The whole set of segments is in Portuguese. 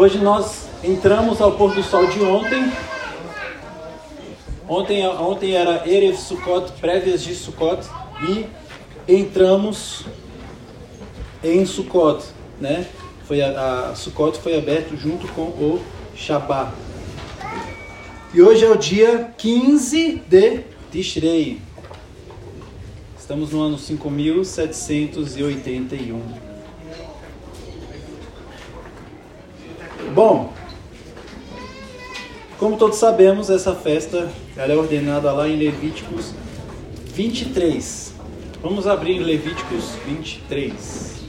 Hoje nós entramos ao pôr do sol de ontem. Ontem, ontem era Erev Sukkot, prévias de Sukkot, e entramos em Sukkot, né? Foi a, a Sukkot foi aberto junto com o Shabbat. E hoje é o dia 15 de Tishrei. Estamos no ano 5781. Bom, como todos sabemos, essa festa ela é ordenada lá em Levíticos 23. Vamos abrir Levíticos 23.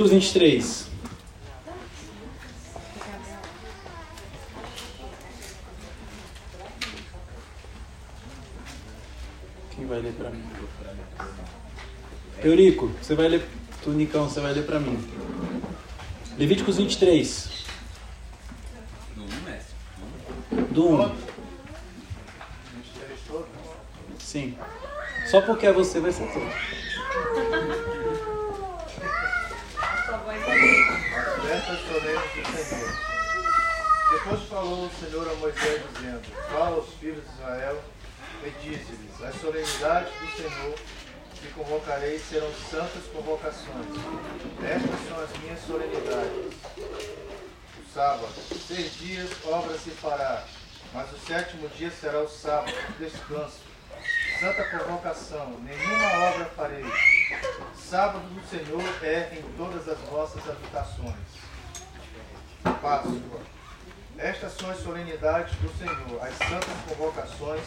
Levíticos 23. Quem vai ler para mim? Eurico, você vai ler. Tunicão, você vai ler para mim. Levíticos 23. Do 1, mestre. Do 1. Sim. Só porque é você vai ser todo. Depois falou o Senhor a Moisés, dizendo: Fala aos filhos de Israel e dize-lhes: As solenidades do Senhor que convocarei serão santas convocações. Estas são as minhas solenidades. O sábado, seis dias obra se fará, mas o sétimo dia será o sábado, descanso. Santa convocação, nenhuma obra farei. Sábado do Senhor é em todas as vossas habitações. Páscoa. Estas são as solenidades do Senhor, as santas convocações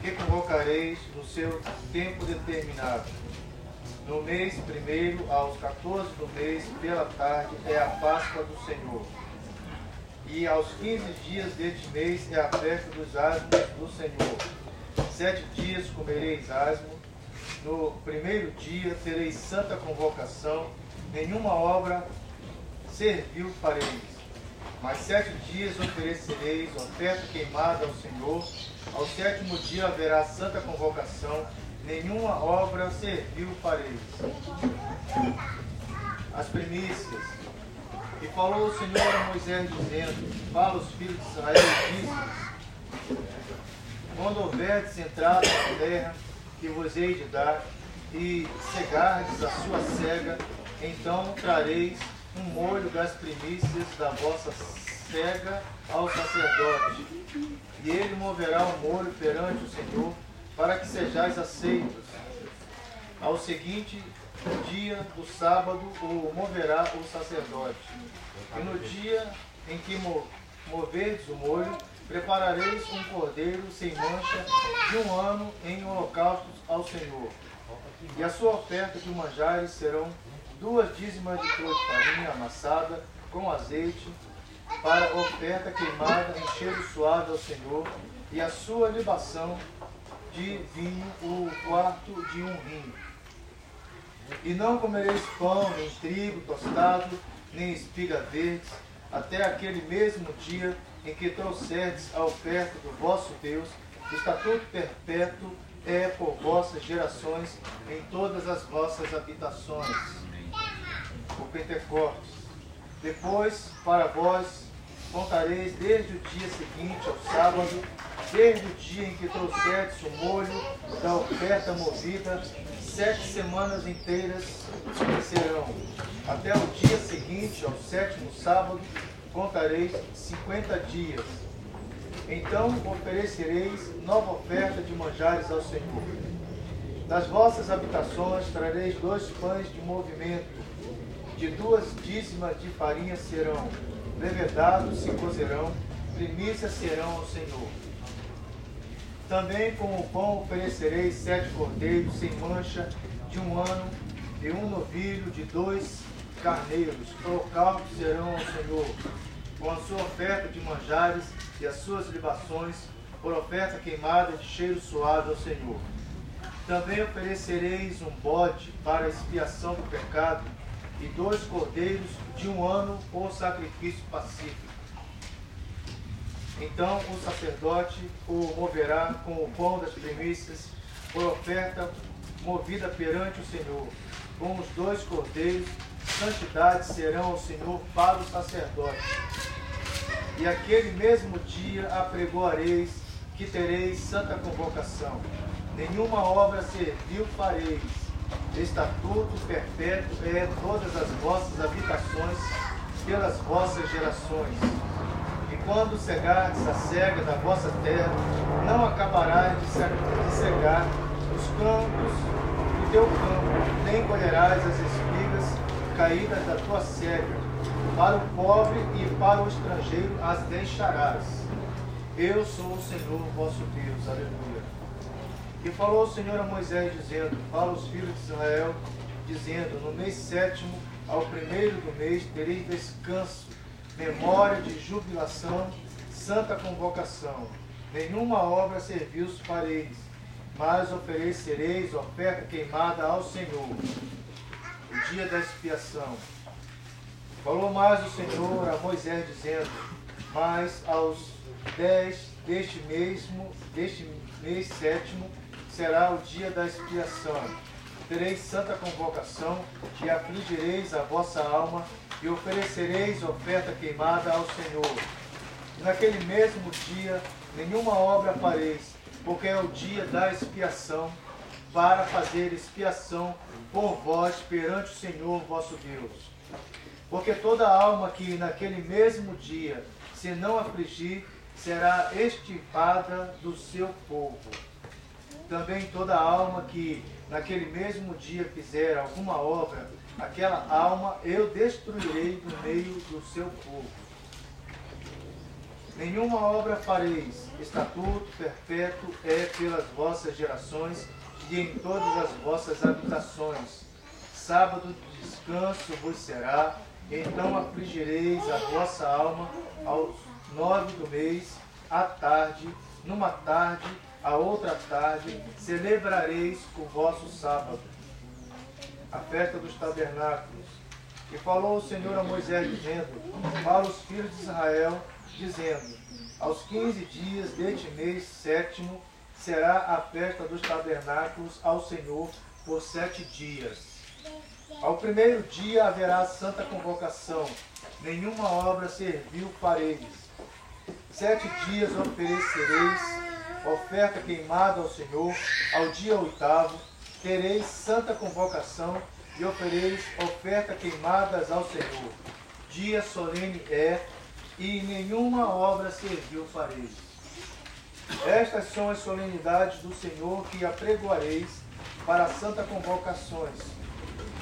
que convocareis no seu tempo determinado. No mês primeiro, aos 14 do mês, pela tarde, é a Páscoa do Senhor. E aos 15 dias deste mês é a festa dos asmos do Senhor. Sete dias comereis asmo. No primeiro dia tereis santa convocação. Nenhuma obra serviu fareis mas sete dias oferecereis oferta queimada ao Senhor. Ao sétimo dia haverá santa convocação. Nenhuma obra serviu fareis. As primícias. E falou o Senhor a Moisés, dizendo: Fala os filhos de Israel diz Quando houverdes entrado na terra que vos hei de dar, e cegardes a sua cega, então trareis um molho das primícias da vossa cega ao sacerdote, e ele moverá o molho perante o Senhor, para que sejais aceitos. Ao seguinte dia do sábado o moverá o sacerdote. E no dia em que moverdes o molho, preparareis um cordeiro sem mancha de um ano em holocaustos ao Senhor. E a sua oferta de manjares serão duas dízimas de flor de farinha amassada com azeite, para oferta queimada em cheiro suave ao Senhor, e a sua libação de vinho, o quarto de um vinho. E não comereis pão, nem trigo tostado, nem espiga verdes, até aquele mesmo dia em que trouxerdes a oferta do vosso Deus, o estatuto perpétuo é por vossas gerações em todas as vossas habitações o Pentecostes. Depois, para vós, contareis desde o dia seguinte ao sábado, desde o dia em que trouxerdes o molho da oferta movida, sete semanas inteiras serão. Até o dia seguinte, ao sétimo sábado, contareis cinquenta dias. Então oferecereis nova oferta de manjares ao Senhor. Das vossas habitações trareis dois pães de movimento, de duas dízimas de farinha serão levedados, se cozerão, primícias serão ao Senhor. Também com o pão oferecereis sete cordeiros sem mancha de um ano e um novilho de dois carneiros. Holocaustos serão ao Senhor, com a sua oferta de manjares e as suas libações, por oferta queimada de cheiro suave ao Senhor. Também oferecereis um bode para expiação do pecado e dois cordeiros de um ano por sacrifício pacífico. Então o sacerdote o moverá com o pão das primícias por oferta movida perante o Senhor, com os dois cordeiros, santidade serão ao Senhor para o sacerdote. E aquele mesmo dia apregoareis que tereis santa convocação. Nenhuma obra servil fareis. Estatuto perpétuo é todas as vossas habitações pelas vossas gerações. E quando cegardes a cega da vossa terra, não acabarás de cegar os campos do teu campo, nem colherás as espigas caídas da tua cega. Para o pobre e para o estrangeiro as deixarás. Eu sou o Senhor vosso Deus. Aleluia. E falou o Senhor a Moisés, dizendo: Fala aos filhos de Israel, dizendo: No mês sétimo, ao primeiro do mês, tereis descanso, memória de jubilação, santa convocação. Nenhuma obra serviu os fareis, mas oferecereis oferta queimada ao Senhor. O dia da expiação. Falou mais o Senhor a Moisés, dizendo: Mas aos dez deste mesmo, deste mês sétimo, será o dia da expiação. Tereis santa convocação e afligireis a vossa alma e oferecereis oferta queimada ao Senhor. E naquele mesmo dia nenhuma obra fareis, porque é o dia da expiação, para fazer expiação por vós perante o Senhor vosso Deus. Porque toda alma que naquele mesmo dia se não afligir, será extirpada do seu povo. Também toda alma que naquele mesmo dia fizer alguma obra, aquela alma eu destruirei do meio do seu povo. Nenhuma obra fareis, estatuto perpétuo é pelas vossas gerações e em todas as vossas habitações. Sábado de descanso vos será, então afligireis a vossa alma aos nove do mês, à tarde, numa tarde, a outra tarde, celebrareis o vosso sábado, a festa dos tabernáculos. E falou o Senhor a Moisés, dizendo: Para os filhos de Israel, dizendo: Aos quinze dias deste mês sétimo será a festa dos tabernáculos ao Senhor por sete dias. Ao primeiro dia haverá santa convocação, nenhuma obra serviu para eles. Sete dias oferecereis oferta queimada ao Senhor, ao dia oitavo, tereis santa convocação e ofereis oferta queimadas ao Senhor. Dia solene é, e nenhuma obra serviu para eles. Estas são as solenidades do Senhor que apregoareis para santa convocações,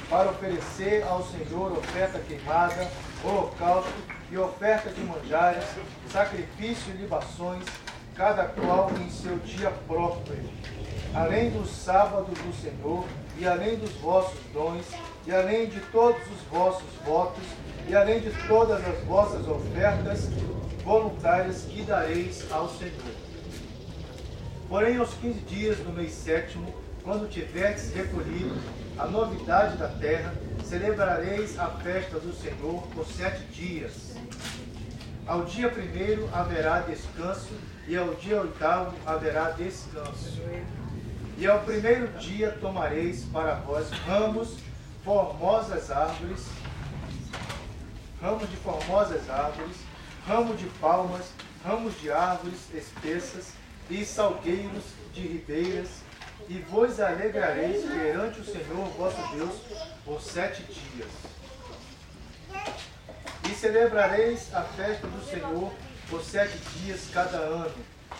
para oferecer ao Senhor oferta queimada, holocausto e oferta de manjares, sacrifício e libações, cada qual em seu dia próprio, além do sábado do Senhor, e além dos vossos dons, e além de todos os vossos votos, e além de todas as vossas ofertas voluntárias que dareis ao Senhor. Porém, aos quinze dias do mês sétimo, quando tiverdes recolhido a novidade da terra, celebrareis a festa do Senhor por sete dias. Ao dia primeiro haverá descanso, e ao dia oitavo haverá descanso. E ao primeiro dia tomareis para vós ramos, formosas árvores, ramos de formosas árvores, ramos de palmas, ramos de árvores espessas e salgueiros de ribeiras, e vos alegrareis perante o Senhor vosso Deus por sete dias. E celebrareis a festa do Senhor por sete dias cada ano.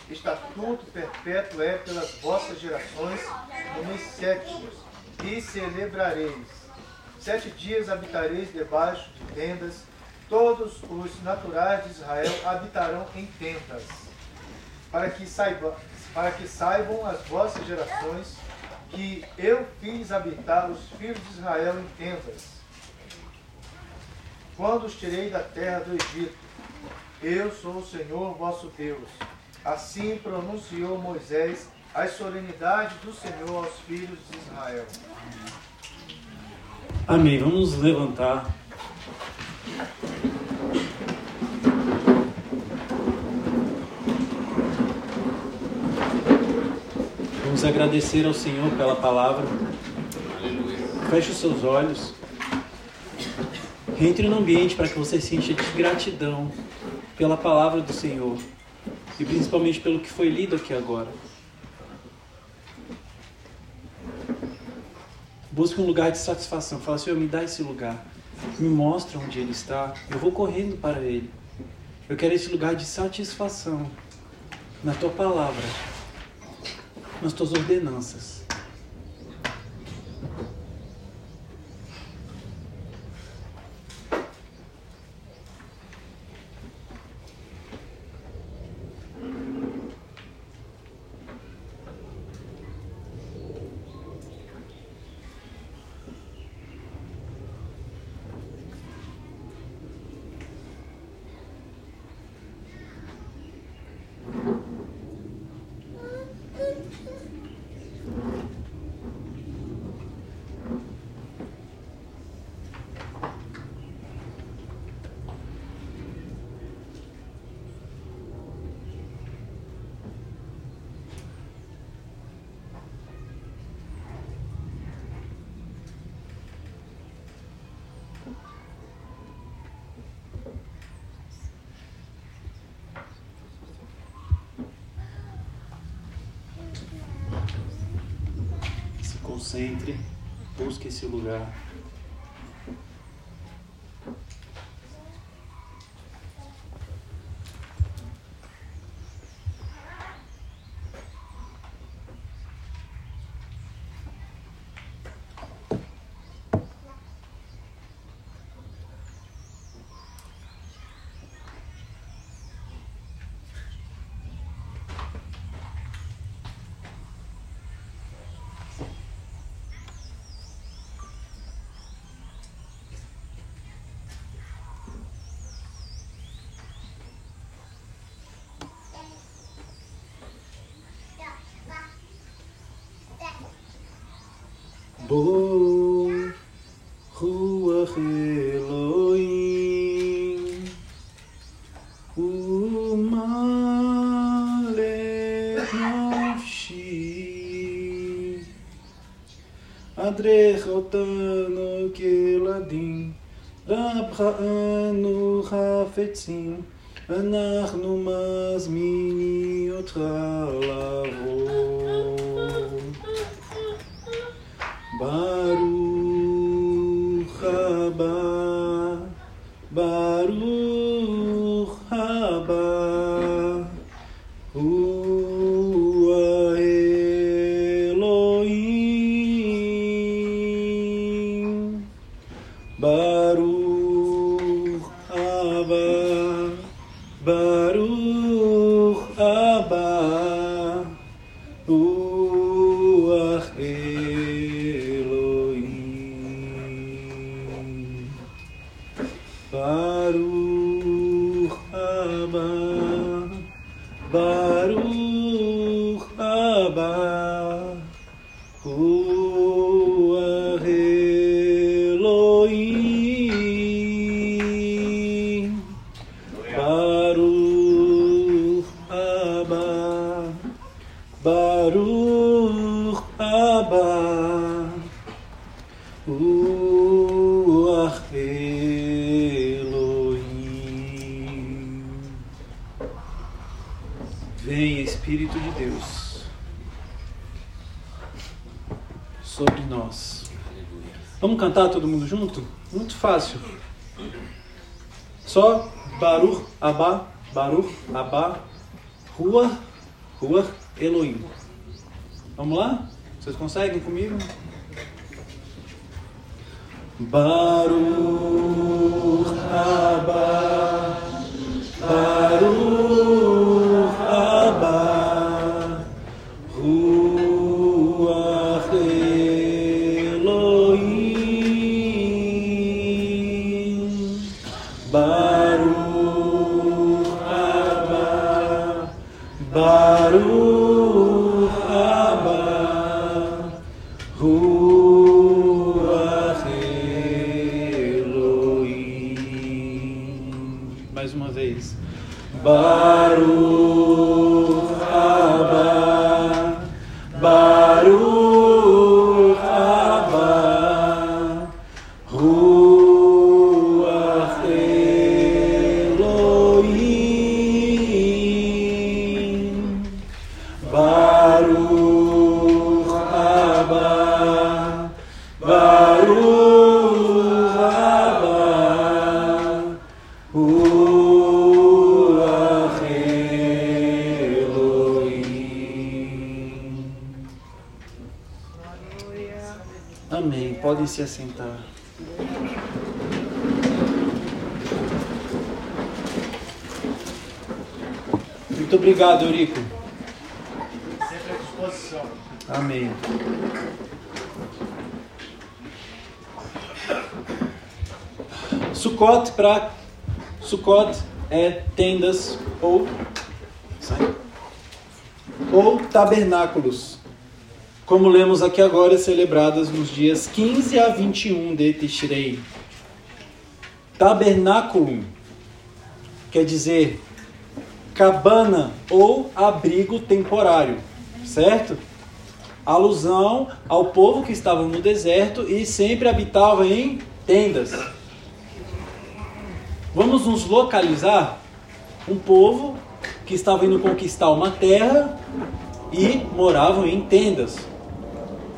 Estatuto perpétuo é pelas vossas gerações no mês. E celebrareis. Sete dias habitareis debaixo de tendas, todos os naturais de Israel habitarão em tendas, para que, saiba, para que saibam as vossas gerações que eu fiz habitar os filhos de Israel em tendas. Quando os tirei da terra do Egito, eu sou o Senhor vosso Deus. Assim pronunciou Moisés as solenidades do Senhor aos filhos de Israel. Amém. Vamos nos levantar. Vamos agradecer ao Senhor pela palavra. Feche os seus olhos. Entre no ambiente para que você se encha de gratidão pela palavra do Senhor e principalmente pelo que foi lido aqui agora. Busque um lugar de satisfação. Fala, Senhor, me dá esse lugar. Me mostra onde ele está. Eu vou correndo para ele. Eu quero esse lugar de satisfação na tua palavra, nas tuas ordenanças. Concentre, busque esse lugar. Bo Ruach Elohim Umalech Nafshi Adrech Otanu Keladim Rabchanu Hafetzim אנחנו מזמינים אותך לבוא 吧。Tabernáculos. Como lemos aqui agora, celebradas nos dias 15 a 21 de Tishrei. Tabernáculo quer dizer cabana ou abrigo temporário, certo? Alusão ao povo que estava no deserto e sempre habitava em tendas. Vamos nos localizar um povo que estava indo conquistar uma terra e moravam em tendas.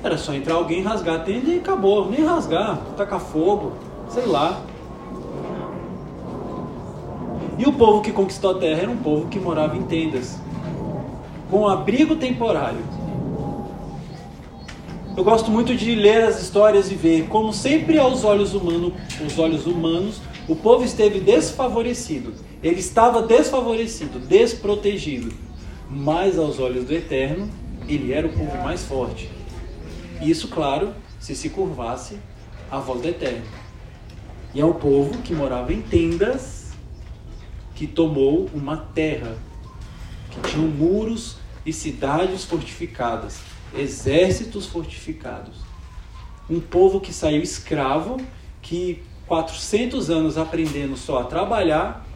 Era só entrar alguém, rasgar a tenda e acabou. Nem rasgar, tacar fogo, sei lá. E o povo que conquistou a terra era um povo que morava em tendas, com abrigo temporário. Eu gosto muito de ler as histórias e ver como sempre aos olhos humanos, os olhos humanos, o povo esteve desfavorecido. Ele estava desfavorecido, desprotegido. Mas aos olhos do Eterno, ele era o povo mais forte. Isso, claro, se se curvasse à voz do Eterno. E é um povo que morava em tendas, que tomou uma terra, que tinham muros e cidades fortificadas, exércitos fortificados. Um povo que saiu escravo, que 400 anos aprendendo só a trabalhar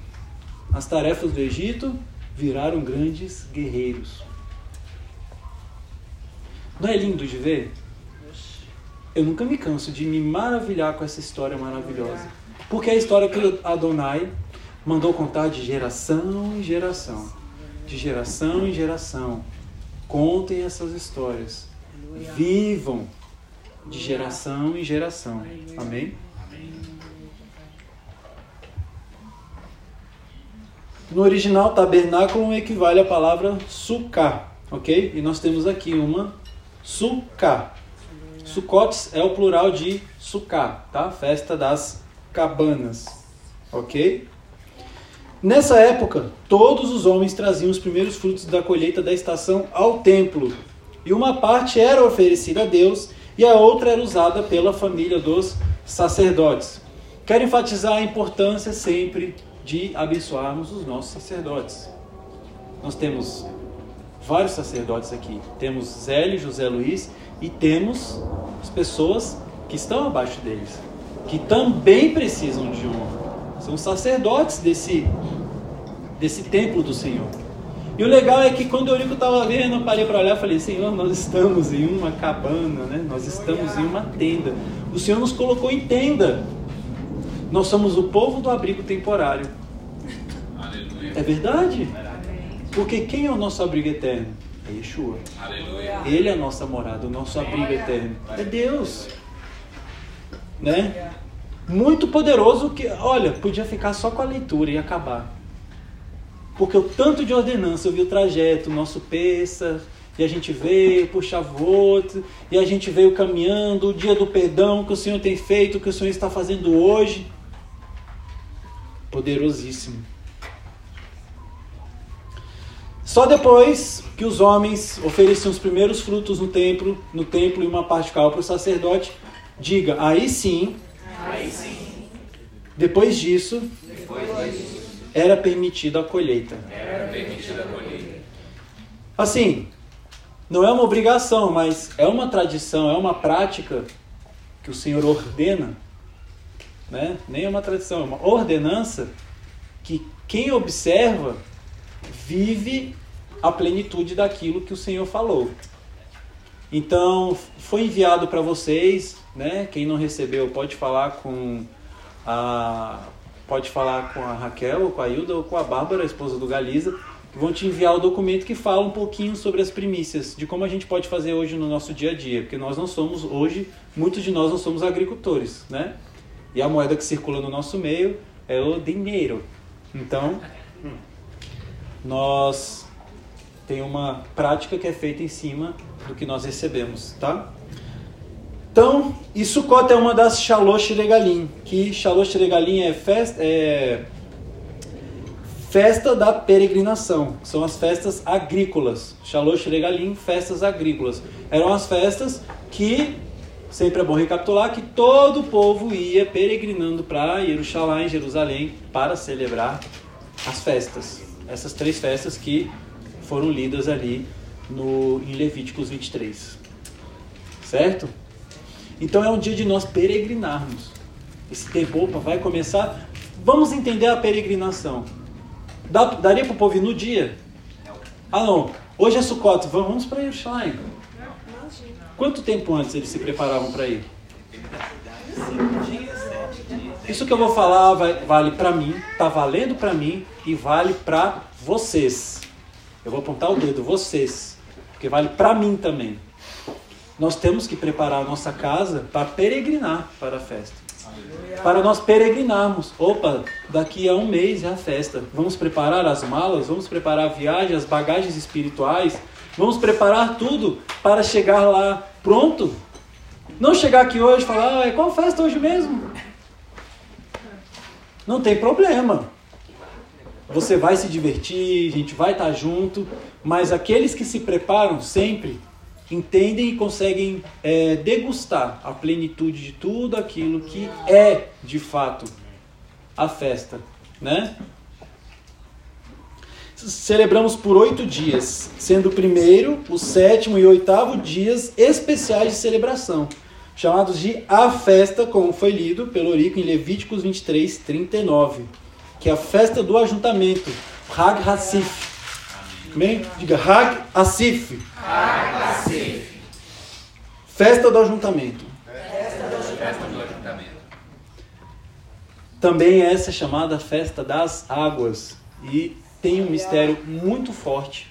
as tarefas do Egito, viraram grandes guerreiros. Não é lindo de ver? Eu nunca me canso de me maravilhar com essa história maravilhosa. Porque é a história que Adonai mandou contar de geração em geração. De geração em geração. Contem essas histórias. Vivam de geração em geração. Amém? No original, tabernáculo equivale à palavra sukkah, ok? E nós temos aqui uma sukkah. Sukkot é o plural de sukkah, tá? Festa das cabanas, ok? Nessa época, todos os homens traziam os primeiros frutos da colheita da estação ao templo, e uma parte era oferecida a Deus e a outra era usada pela família dos sacerdotes. Quero enfatizar a importância sempre de abençoarmos os nossos sacerdotes. Nós temos vários sacerdotes aqui. Temos Zélio, José Luiz e temos as pessoas que estão abaixo deles, que também precisam de honra. São sacerdotes desse, desse templo do Senhor. E o legal é que quando o Eurico estava vendo, eu parei para olhar e falei, Senhor, nós estamos em uma cabana, né? nós estamos em uma tenda. O Senhor nos colocou em tenda. Nós somos o povo do abrigo temporário. Aleluia. É verdade? Porque quem é o nosso abrigo eterno? É Yeshua. Aleluia. Ele é a nossa morada, o nosso abrigo eterno. É Deus. Né? Muito poderoso que, olha, podia ficar só com a leitura e acabar. Porque o tanto de ordenança, eu vi o trajeto, o nosso peça, e a gente veio por Shavuot, e a gente veio caminhando, o dia do perdão que o Senhor tem feito, que o Senhor está fazendo hoje. Poderosíssimo. Só depois que os homens ofereciam os primeiros frutos no templo, no templo e uma parte ficava para o sacerdote, diga, aí sim, Aí sim, depois disso, depois disso, era permitida a colheita. era permitida a colheita. Assim, não é uma obrigação, mas é uma tradição, é uma prática que o Senhor ordena, né? Nem é uma tradição, é uma ordenança que quem observa vive a plenitude daquilo que o Senhor falou. Então, foi enviado para vocês, né? Quem não recebeu pode falar com a pode falar com a Raquel, ou com a Hilda, ou com a Bárbara, a esposa do Galiza, que vão te enviar o documento que fala um pouquinho sobre as primícias, de como a gente pode fazer hoje no nosso dia a dia, porque nós não somos hoje, muitos de nós não somos agricultores, né? E a moeda que circula no nosso meio é o dinheiro. Então, nós tem uma prática que é feita em cima do que nós recebemos, tá? Então, e Sukkot é uma das Shalosh Regalim, que Shalosh Regalim é festa, é festa da peregrinação, são as festas agrícolas. Shalosh Regalim, festas agrícolas. Eram as festas que, sempre é bom recapitular, que todo o povo ia peregrinando para Jerusalém, Jerusalém, para celebrar as festas. Essas três festas que foram lidas ali no, em Levíticos 23. Certo? Então é um dia de nós peregrinarmos. Esse tempo, opa, vai começar. Vamos entender a peregrinação. Dá, daria para o povo ir no dia? Ah, não. Hoje é Sukkot, vamos para Jerusalém. Quanto tempo antes eles se preparavam para ir? Isso que eu vou falar vai, vale para mim, tá valendo para mim e vale para vocês. Eu vou apontar o dedo, vocês, porque vale para mim também. Nós temos que preparar a nossa casa para peregrinar para a festa. Para nós peregrinarmos. Opa, daqui a um mês é a festa. Vamos preparar as malas, vamos preparar a viagem, as bagagens espirituais. Vamos preparar tudo para chegar lá pronto. Não chegar aqui hoje e falar, ah, é qual festa hoje mesmo? Não tem problema. Você vai se divertir, a gente vai estar junto, mas aqueles que se preparam sempre entendem e conseguem é, degustar a plenitude de tudo aquilo que é de fato a festa, né? Celebramos por oito dias, sendo o primeiro, o sétimo e oitavo dias especiais de celebração, chamados de a festa, como foi lido pelo Orico em Levíticos 23, 39, que é a festa do ajuntamento, Hag Hassif. Bem? Diga Hag Hassif. Festa do ajuntamento. Festa do ajuntamento. Também essa é chamada festa das águas e tem um mistério muito forte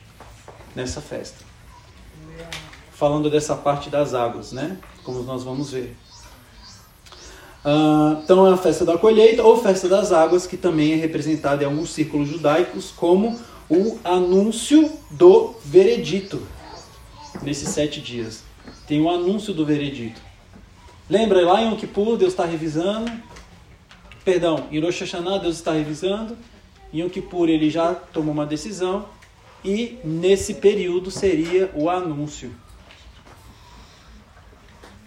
nessa festa. Falando dessa parte das águas, né? Como nós vamos ver. Ah, então é a festa da colheita ou festa das águas, que também é representada em alguns círculos judaicos como o anúncio do veredito nesses sete dias. Tem o anúncio do veredito. Lembra lá em Yom Kippur, Deus está revisando. Perdão, em Rosh Hashanah, Deus está revisando. Em Yom Kippur, ele já tomou uma decisão. E nesse período seria o anúncio.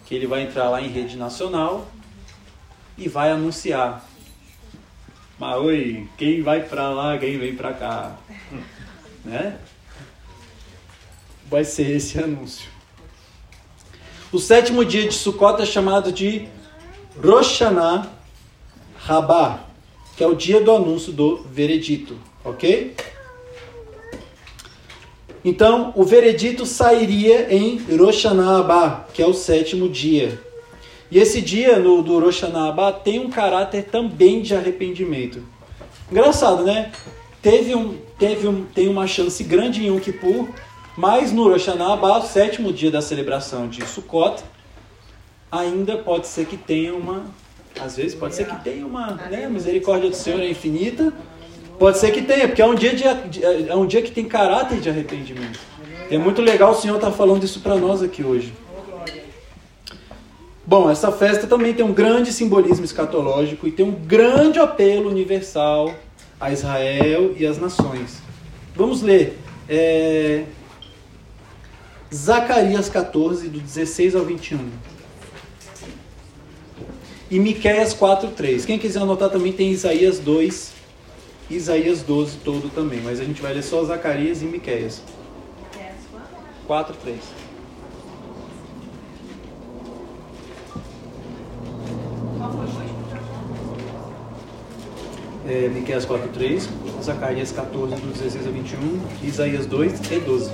Que ele vai entrar lá em rede nacional e vai anunciar. Mas oi, quem vai para lá, quem vem para cá. Né? Vai ser esse anúncio. O sétimo dia de Sukkot é chamado de Rosh Hashanah Rabá, que é o dia do anúncio do veredito, ok? Então, o veredito sairia em Rosh Hashanah Abá, que é o sétimo dia. E esse dia no, do Rosh Hashanah Abá tem um caráter também de arrependimento. Engraçado, né? Teve um, teve um, tem uma chance grande em Yom Kippur, mas no Rosh Hashanah Abá, o sétimo dia da celebração de Sukkot, ainda pode ser que tenha uma, às vezes pode ser que tenha uma, né? Misericórdia do Senhor é infinita, Pode ser que tenha, porque é um dia, de, é um dia que tem caráter de arrependimento. E é muito legal o Senhor estar falando isso para nós aqui hoje. Bom, essa festa também tem um grande simbolismo escatológico e tem um grande apelo universal a Israel e às nações. Vamos ler é, Zacarias 14, do 16 ao 21. E Miqueias 4, 3. Quem quiser anotar também tem Isaías 2, Isaías 12 todo também, mas a gente vai ler só Zacarias e Miqueias. 4, 3. É, Miqueias 4, 3, Zacarias 14, do 16 a 21, Isaías 2 e 12.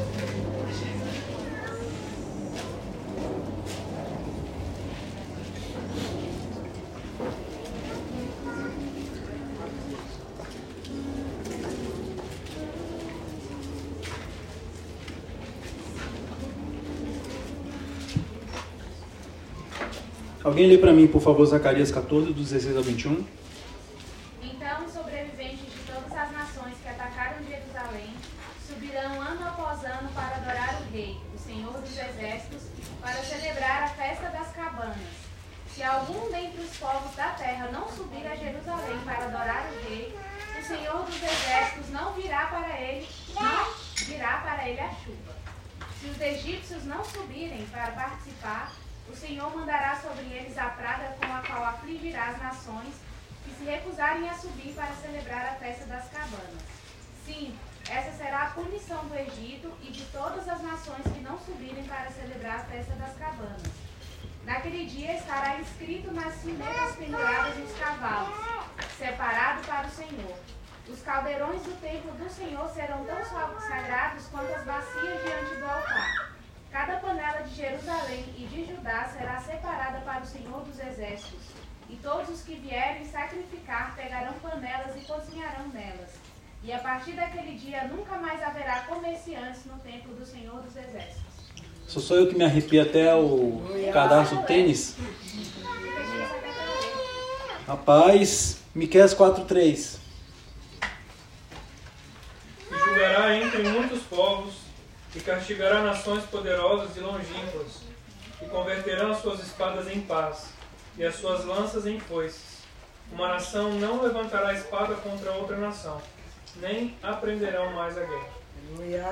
Alguém lê para mim, por favor, Zacarias 14, do 16 ao 21. Então os sobreviventes de todas as nações que atacaram Jerusalém subirão ano após ano para adorar o Rei, o Senhor dos Exércitos, para celebrar a festa das cabanas. Se algum dentre os povos da terra não subir a Jerusalém para adorar o Rei, o Senhor dos Exércitos não virá para ele, não virá para ele a chuva. Se os egípcios não subirem para participar, o Senhor mandará sobre eles a praga com a qual afligirá as nações que se recusarem a subir para celebrar a festa das cabanas. Sim, essa será a punição do Egito e de todas as nações que não subirem para celebrar a festa das cabanas. Naquele dia estará escrito nas cimeras penduradas dos cavalos, separado para o Senhor. Os caldeirões do templo do Senhor serão tão sagrados quanto as bacias diante do altar. Cada panela de Jerusalém e de Judá será separada para o Senhor dos Exércitos. E todos os que vierem sacrificar pegarão panelas e cozinharão nelas. E a partir daquele dia nunca mais haverá comerciantes no templo do Senhor dos Exércitos. Só sou eu que me arrepio até o cadastro do tênis? Rapaz, Miqueias 4.3 E julgará entre muitos povos e castigará nações poderosas e longínquas, e converterão as suas espadas em paz, e as suas lanças em foices. Uma nação não levantará espada contra outra nação, nem aprenderão mais a guerra.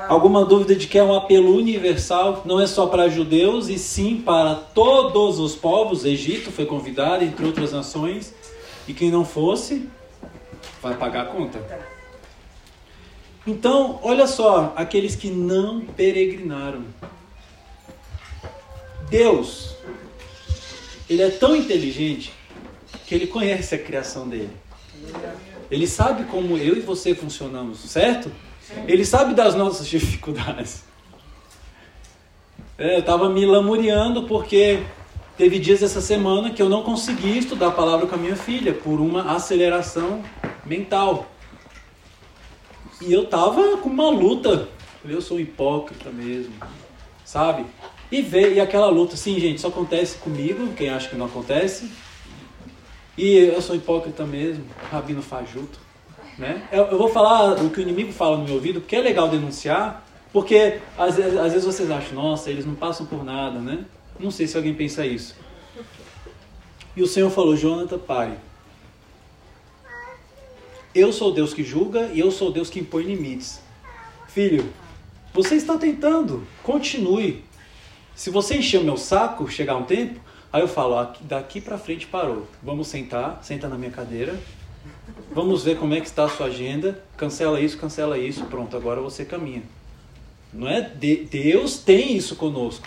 Alguma dúvida de que é um apelo universal, não é só para judeus, e sim para todos os povos? Egito foi convidado, entre outras nações, e quem não fosse, vai pagar a conta. Então, olha só, aqueles que não peregrinaram. Deus, ele é tão inteligente que ele conhece a criação dele. Ele sabe como eu e você funcionamos, certo? Ele sabe das nossas dificuldades. É, eu estava me lamuriando porque teve dias essa semana que eu não consegui estudar a palavra com a minha filha por uma aceleração mental. E eu tava com uma luta. Eu sou hipócrita mesmo, sabe? E ver, e aquela luta, sim, gente, isso acontece comigo, quem acha que não acontece. E eu sou hipócrita mesmo, rabino fajuto. Né? Eu, eu vou falar o que o inimigo fala no meu ouvido, porque é legal denunciar, porque às, às vezes vocês acham, nossa, eles não passam por nada, né? Não sei se alguém pensa isso. E o Senhor falou, Jonathan, pare. Eu sou Deus que julga e eu sou Deus que impõe limites. Filho, você está tentando, continue. Se você encher o meu saco, chegar um tempo, aí eu falo, aqui, daqui para frente parou. Vamos sentar, senta na minha cadeira. Vamos ver como é que está a sua agenda. Cancela isso, cancela isso. Pronto, agora você caminha. Não é? De Deus tem isso conosco.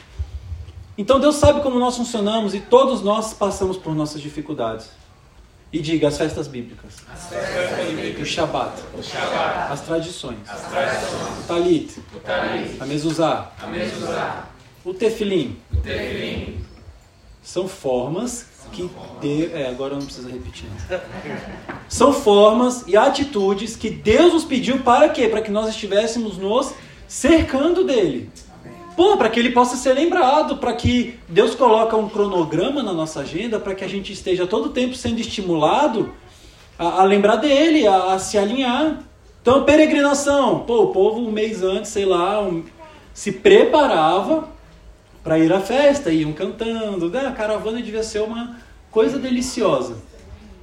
Então Deus sabe como nós funcionamos e todos nós passamos por nossas dificuldades. E diga as festas bíblicas. As festas bíblicas. O Shabat. O Shabat. As tradições. As tradições. O Talit. O Talit. A Mezuzá. A Mezuzá. O Tefilim. O Tefilim. São formas que Deus. É, agora não preciso repetir. São formas e atitudes que Deus nos pediu para quê? Para que nós estivéssemos nos cercando dele. Pô, para que ele possa ser lembrado, para que Deus coloque um cronograma na nossa agenda, para que a gente esteja todo tempo sendo estimulado a, a lembrar dele, a, a, se alinhar. Então, peregrinação. Pô, o povo um mês antes, sei lá, um, se preparava para ir à festa, iam cantando. Né? A caravana devia ser uma coisa deliciosa.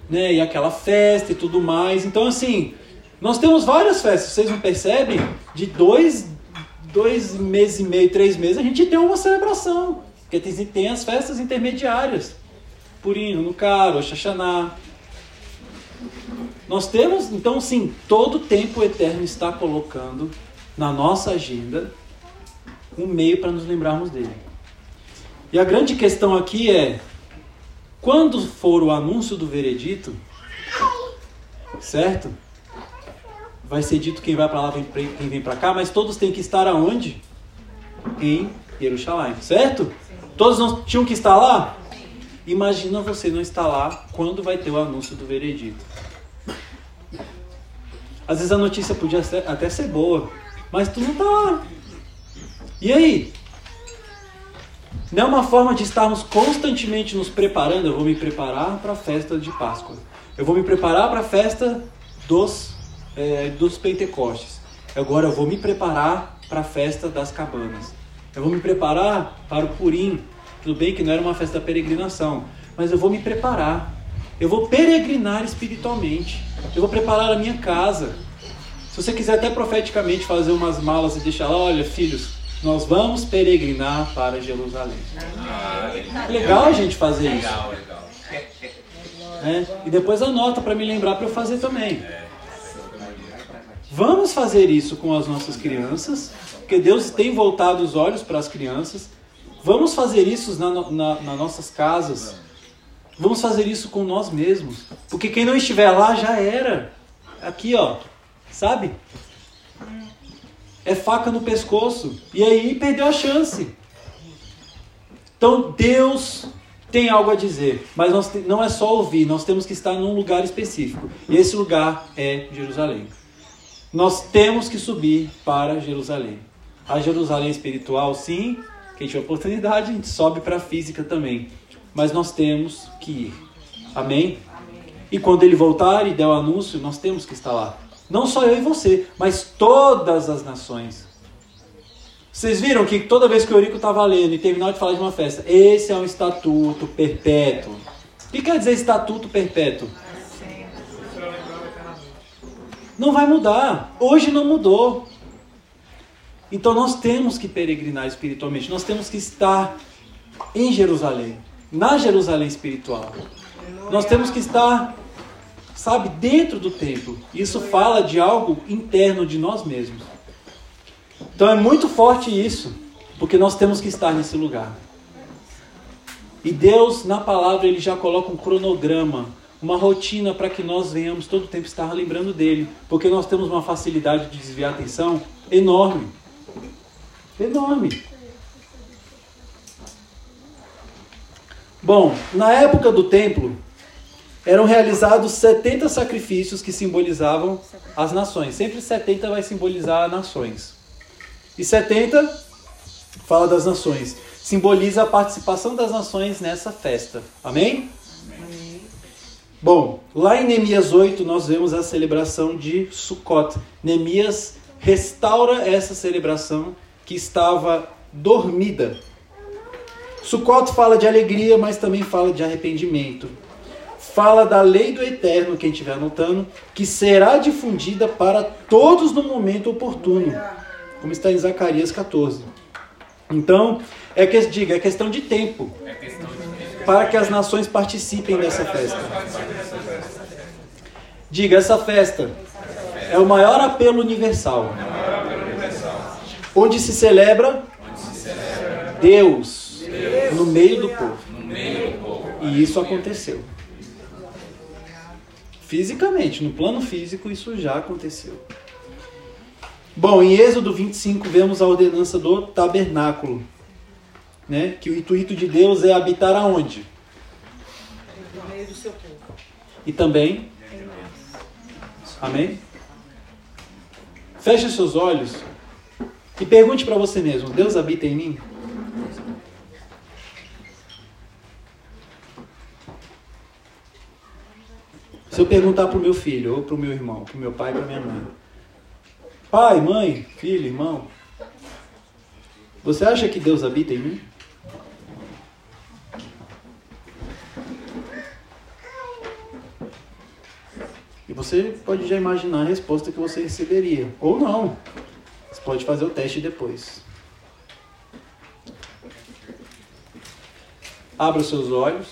Né? E aquela festa e tudo mais. Então, assim, nós temos várias festas, vocês não percebem? De dois, dois meses e meio, três meses, a gente tem uma celebração. Porque tem, tem as festas intermediárias. Purino, no Caro, Xaxaná. Nós temos, então, sim, todo o tempo Eterno está colocando na nossa agenda um meio para nos lembrarmos dele. E a grande questão aqui é: quando for o anúncio do veredito, certo? Vai ser dito quem vai para lá, quem vem para cá, mas todos têm que estar aonde? Em Jerusalém, certo? Todos não tinham que estar lá? Imagina você não estar lá quando vai ter o anúncio do veredito. Às vezes a notícia podia ser, até ser boa, mas tu não está lá. E aí? Não é uma forma de estarmos constantemente nos preparando. Eu vou me preparar para a festa de Páscoa. Eu vou me preparar para a festa dos, é, dos Pentecostes. Agora eu vou me preparar para a festa das cabanas. Eu vou me preparar para o Purim. Tudo bem que não era uma festa da peregrinação, mas eu vou me preparar. Eu vou peregrinar espiritualmente. Eu vou preparar a minha casa. Se você quiser até profeticamente fazer umas malas e deixar lá, olha, filhos, nós vamos peregrinar para Jerusalém. Ah, legal a gente fazer isso. Legal, legal. É, e depois anota para me lembrar para eu fazer também. Vamos fazer isso com as nossas crianças, porque Deus tem voltado os olhos para as crianças. Vamos fazer isso na, na, nas nossas casas. Vamos fazer isso com nós mesmos. Porque quem não estiver lá já era. Aqui, ó. Sabe? É faca no pescoço. E aí perdeu a chance. Então Deus tem algo a dizer, mas nós, não é só ouvir, nós temos que estar num lugar específico. E esse lugar é Jerusalém. Nós temos que subir para Jerusalém. A Jerusalém espiritual, sim, quem tiver oportunidade, a gente sobe para a física também. Mas nós temos que ir. Amém? E quando ele voltar e der o anúncio, nós temos que estar lá. Não só eu e você, mas todas as nações. Vocês viram que toda vez que o Eurico estava lendo e terminava de falar de uma festa, esse é um estatuto perpétuo. O que quer dizer estatuto perpétuo? Não vai mudar. Hoje não mudou. Então nós temos que peregrinar espiritualmente. Nós temos que estar em Jerusalém, na Jerusalém espiritual. Nós temos que estar, sabe, dentro do templo. Isso fala de algo interno de nós mesmos. Então é muito forte isso, porque nós temos que estar nesse lugar. E Deus, na palavra, ele já coloca um cronograma, uma rotina para que nós venhamos todo o tempo estar lembrando dele, porque nós temos uma facilidade de desviar a atenção enorme. Enorme. Bom, na época do templo, eram realizados 70 sacrifícios que simbolizavam as nações. Sempre 70 vai simbolizar nações. E 70 fala das nações. Simboliza a participação das nações nessa festa. Amém? Bom, lá em Neemias 8 nós vemos a celebração de Sukkot. Neemias restaura essa celebração que estava dormida. Sukkot fala de alegria, mas também fala de arrependimento. Fala da lei do eterno, quem estiver anotando, que será difundida para todos no momento oportuno como está em Zacarias 14. Então, é que diga, é questão de tempo para que as nações participem dessa festa. Diga, essa festa é o maior apelo universal. Onde se celebra Deus no meio do povo. E isso aconteceu. Fisicamente, no plano físico, isso já aconteceu. Bom, em Êxodo 25 vemos a ordenança do tabernáculo, né? Que o intuito de Deus é habitar aonde? No meio do seu povo. E também Amém? Feche seus olhos e pergunte para você mesmo: Deus habita em mim? Se eu perguntar para o meu filho, ou para o meu irmão, para o meu pai, para minha mãe, Pai, mãe, filho, irmão. Você acha que Deus habita em mim? E você pode já imaginar a resposta que você receberia. Ou não. Você pode fazer o teste depois. Abra os seus olhos.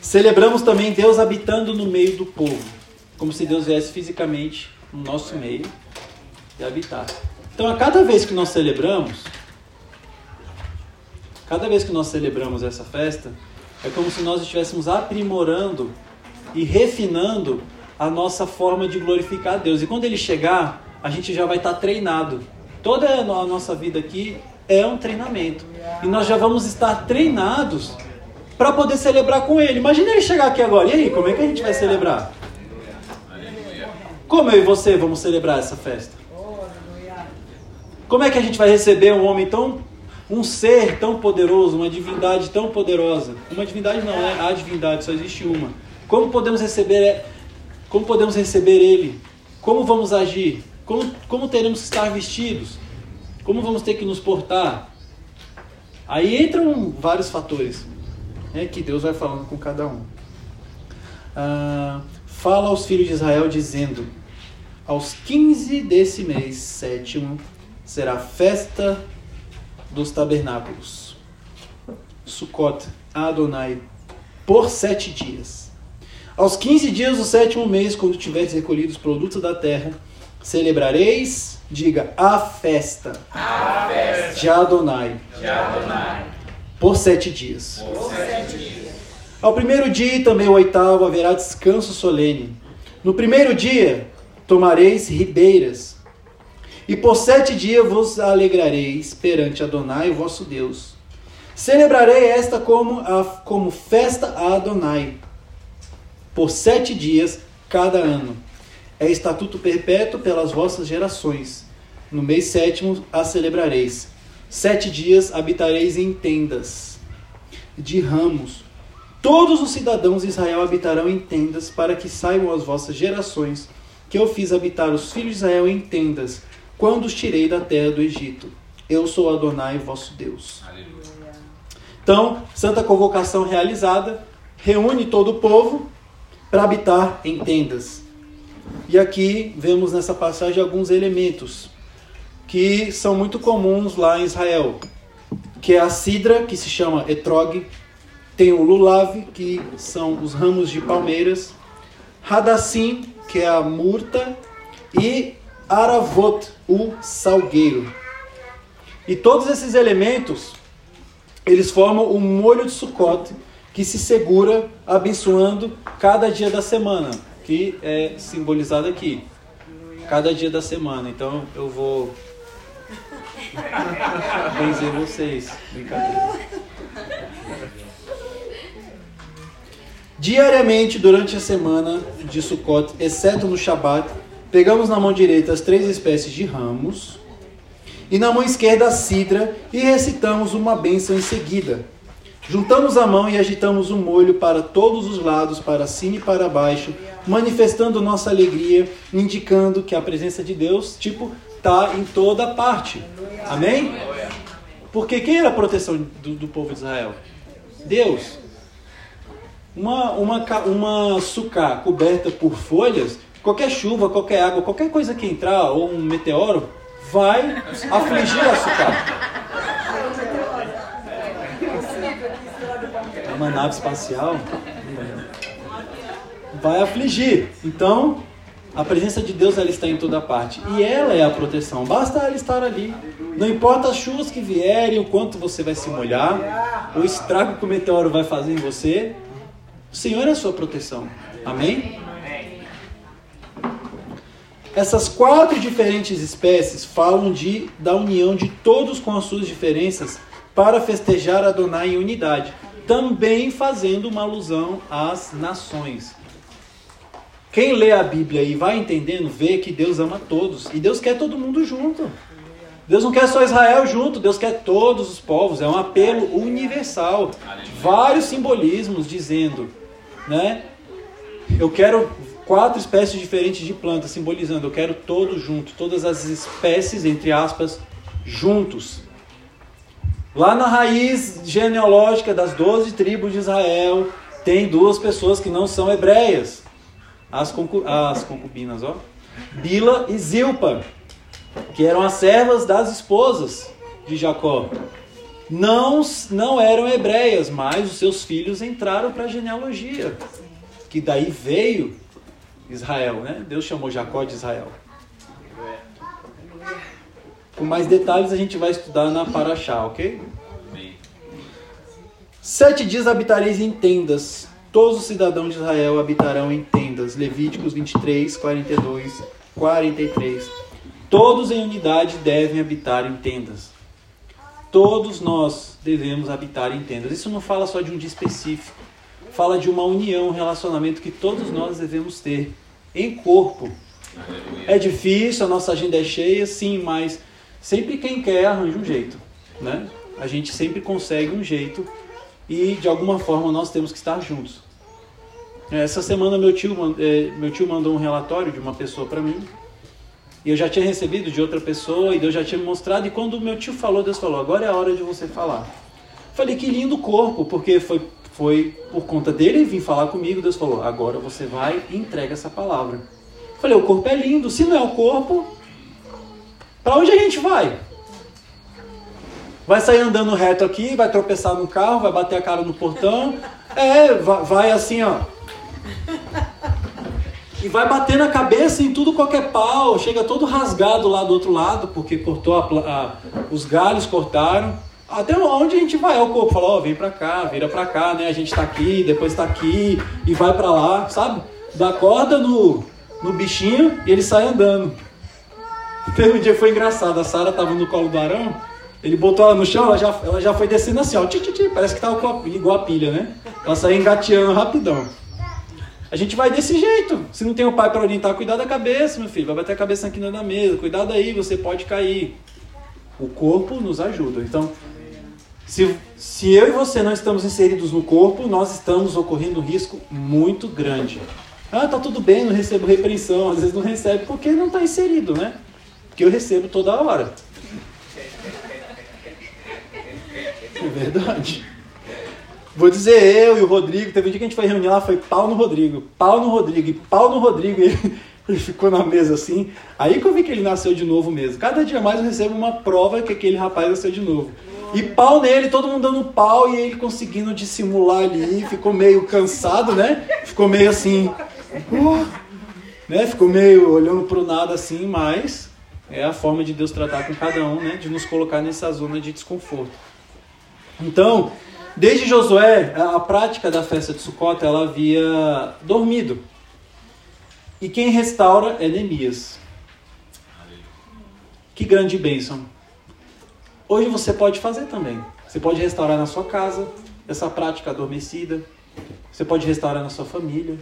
Celebramos também Deus habitando no meio do povo. Como se Deus viesse fisicamente no nosso meio e habitar. Então, a cada vez que nós celebramos, cada vez que nós celebramos essa festa, é como se nós estivéssemos aprimorando e refinando a nossa forma de glorificar a Deus. E quando ele chegar, a gente já vai estar treinado. Toda a nossa vida aqui é um treinamento. E nós já vamos estar treinados para poder celebrar com ele. Imagina ele chegar aqui agora. E aí, como é que a gente vai celebrar? Como eu e você vamos celebrar essa festa? Como é que a gente vai receber um homem tão um ser tão poderoso, uma divindade tão poderosa? Uma divindade não, é a divindade, só existe uma. Como podemos receber como podemos receber ele? Como vamos agir? Como, como teremos que estar vestidos? Como vamos ter que nos portar? Aí entram vários fatores né, que Deus vai falando com cada um. Ah, fala aos filhos de Israel dizendo: Aos 15 desse mês sétimo será a festa dos tabernáculos. Sukkot, Adonai, por sete dias. Aos 15 dias do sétimo mês, quando tiveres recolhido os produtos da terra, celebrareis Diga a festa. A festa. De Adonai. De Adonai. Por sete dias. Por sete dias. Ao primeiro dia e também ao oitavo haverá descanso solene. No primeiro dia tomareis ribeiras. E por sete dias vos alegrareis perante Adonai, o vosso Deus. Celebrarei esta como, a, como festa a Adonai. Por sete dias cada ano é estatuto perpétuo pelas vossas gerações. No mês sétimo a celebrareis. Sete dias habitareis em tendas de ramos. Todos os cidadãos de Israel habitarão em tendas, para que saibam as vossas gerações que eu fiz habitar os filhos de Israel em tendas, quando os tirei da terra do Egito. Eu sou Adonai, vosso Deus. Aleluia. Então, santa convocação realizada, reúne todo o povo para habitar em tendas. E aqui vemos nessa passagem alguns elementos que são muito comuns lá em Israel, que é a cidra, que se chama etrog, tem o lulav, que são os ramos de palmeiras, hadassim, que é a murta, e aravot, o salgueiro. E todos esses elementos, eles formam o molho de Sukkot, que se segura abençoando cada dia da semana que é simbolizado aqui. Cada dia da semana. Então eu vou benzer vocês. Brincadeira. Diariamente durante a semana de Sukkot, exceto no Shabat, pegamos na mão direita as três espécies de ramos e na mão esquerda a cidra e recitamos uma bênção em seguida. Juntamos a mão e agitamos o molho para todos os lados, para cima e para baixo, manifestando nossa alegria, indicando que a presença de Deus, tipo, tá em toda parte. Amém? Porque quem era a proteção do, do povo de Israel? Deus. Uma, uma, uma sucá coberta por folhas, qualquer chuva, qualquer água, qualquer coisa que entrar, ou um meteoro, vai afligir a sucá. Uma nave espacial vai afligir. Então, a presença de Deus ela está em toda parte e ela é a proteção. Basta ela estar ali. Não importa as chuvas que vierem, o quanto você vai se molhar, o estrago que o meteoro vai fazer em você, o Senhor é a sua proteção. Amém? Essas quatro diferentes espécies falam de, da união de todos com as suas diferenças para festejar Adonai em unidade, também fazendo uma alusão às nações. Quem lê a Bíblia e vai entendendo, vê que Deus ama todos. E Deus quer todo mundo junto. Deus não quer só Israel junto, Deus quer todos os povos. É um apelo universal. Vários simbolismos dizendo, né? Eu quero quatro espécies diferentes de plantas, simbolizando eu quero todo junto, todas as espécies, entre aspas, juntos. Lá na raiz genealógica das doze tribos de Israel, tem duas pessoas que não são hebreias. As, concu as concubinas, ó. Bila e Zilpa, que eram as servas das esposas de Jacó. Não, não eram hebreias, mas os seus filhos entraram para a genealogia. Que daí veio Israel, né? Deus chamou Jacó de Israel. Com mais detalhes a gente vai estudar na Paraxá, ok? Sete dias habitareis em tendas. Todos os cidadãos de Israel habitarão em tendas. Levíticos 23, 42, 43. Todos em unidade devem habitar em tendas. Todos nós devemos habitar em tendas. Isso não fala só de um dia específico. Fala de uma união, um relacionamento que todos nós devemos ter em corpo. É difícil, a nossa agenda é cheia, sim, mas sempre quem quer arranja um jeito, né? A gente sempre consegue um jeito e de alguma forma nós temos que estar juntos. Essa semana meu tio, é, meu tio mandou um relatório de uma pessoa para mim e eu já tinha recebido de outra pessoa e Deus já tinha me mostrado e quando meu tio falou, Deus falou, agora é a hora de você falar. Falei que lindo corpo, porque foi, foi por conta dele vir falar comigo, Deus falou, agora você vai e entrega essa palavra. Falei, o corpo é lindo, se não é o corpo, para onde a gente vai? Vai sair andando reto aqui, vai tropeçar no carro, vai bater a cara no portão. É, vai, vai assim, ó. E vai bater na cabeça em tudo qualquer pau. Chega todo rasgado lá do outro lado, porque cortou a, a, os galhos, cortaram. Até onde a gente vai? O corpo fala, ó, oh, vem pra cá, vira pra cá, né? A gente tá aqui, depois tá aqui, e vai pra lá, sabe? Dá corda no, no bichinho e ele sai andando. Teve um dia que foi engraçado, a Sara tava no colo do Arão, ele botou ela no chão, ela já, ela já foi descendo assim, ó, tchi, tchi, tchi, parece que tava a, igual a pilha, né? Ela saiu engateando rapidão. A gente vai desse jeito. Se não tem o pai para orientar, cuidar da cabeça, meu filho. Vai bater a cabeça aqui na mesa. Cuidado aí, você pode cair. O corpo nos ajuda. Então, se, se eu e você não estamos inseridos no corpo, nós estamos ocorrendo um risco muito grande. Ah, tá tudo bem, não recebo repreensão. Às vezes não recebe porque não está inserido, né? Porque eu recebo toda hora. É verdade. Vou dizer eu e o Rodrigo, teve um dia que a gente foi reunir lá, foi pau no Rodrigo, pau no Rodrigo e pau no Rodrigo. E ele, ele ficou na mesa assim. Aí que eu vi que ele nasceu de novo mesmo. Cada dia mais eu recebo uma prova que aquele rapaz nasceu de novo. E pau nele, todo mundo dando pau e ele conseguindo dissimular ali, ficou meio cansado, né? Ficou meio assim, uh, né? Ficou meio olhando pro nada assim, mas é a forma de Deus tratar com cada um, né? De nos colocar nessa zona de desconforto. Então, desde Josué, a prática da festa de Sukkot, ela havia dormido. E quem restaura é Neemias. Que grande bênção. Hoje você pode fazer também. Você pode restaurar na sua casa essa prática adormecida. Você pode restaurar na sua família,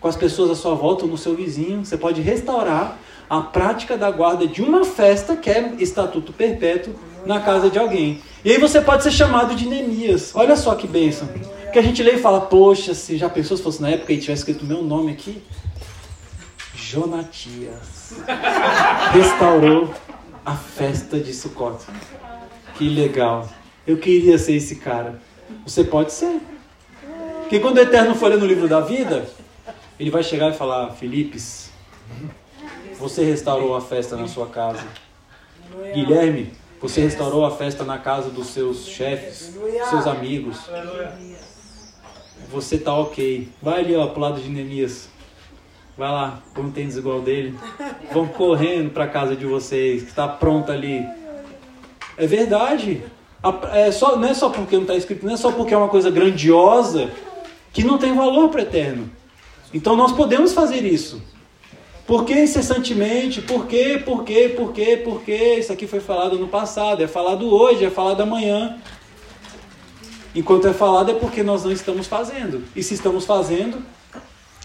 com as pessoas à sua volta ou no seu vizinho. Você pode restaurar a prática da guarda de uma festa que é estatuto perpétuo na casa de alguém. E aí você pode ser chamado de Neemias. Olha só que bênção. Que a gente lê e fala, poxa, se já pensou se fosse na época e tivesse escrito meu nome aqui? Jonatias restaurou a festa de Sukkot. Que legal. Eu queria ser esse cara. Você pode ser. Porque quando o Eterno for ler no livro da vida, ele vai chegar e falar: Filipes, você restaurou a festa na sua casa. Guilherme, você restaurou a festa na casa dos seus chefes, seus amigos. Você tá ok. Vai ali, ó, pro lado de Neemias. Vai lá, põe um igual dele. Vão correndo para casa de vocês, que está pronto ali. É verdade. É só, não é só porque não está escrito, não é só porque é uma coisa grandiosa que não tem valor para eterno. Então nós podemos fazer isso. Por que incessantemente? Por quê? Por quê? Por quê? Por quê? Isso aqui foi falado no passado, é falado hoje, é falado amanhã. Enquanto é falado é porque nós não estamos fazendo. E se estamos fazendo,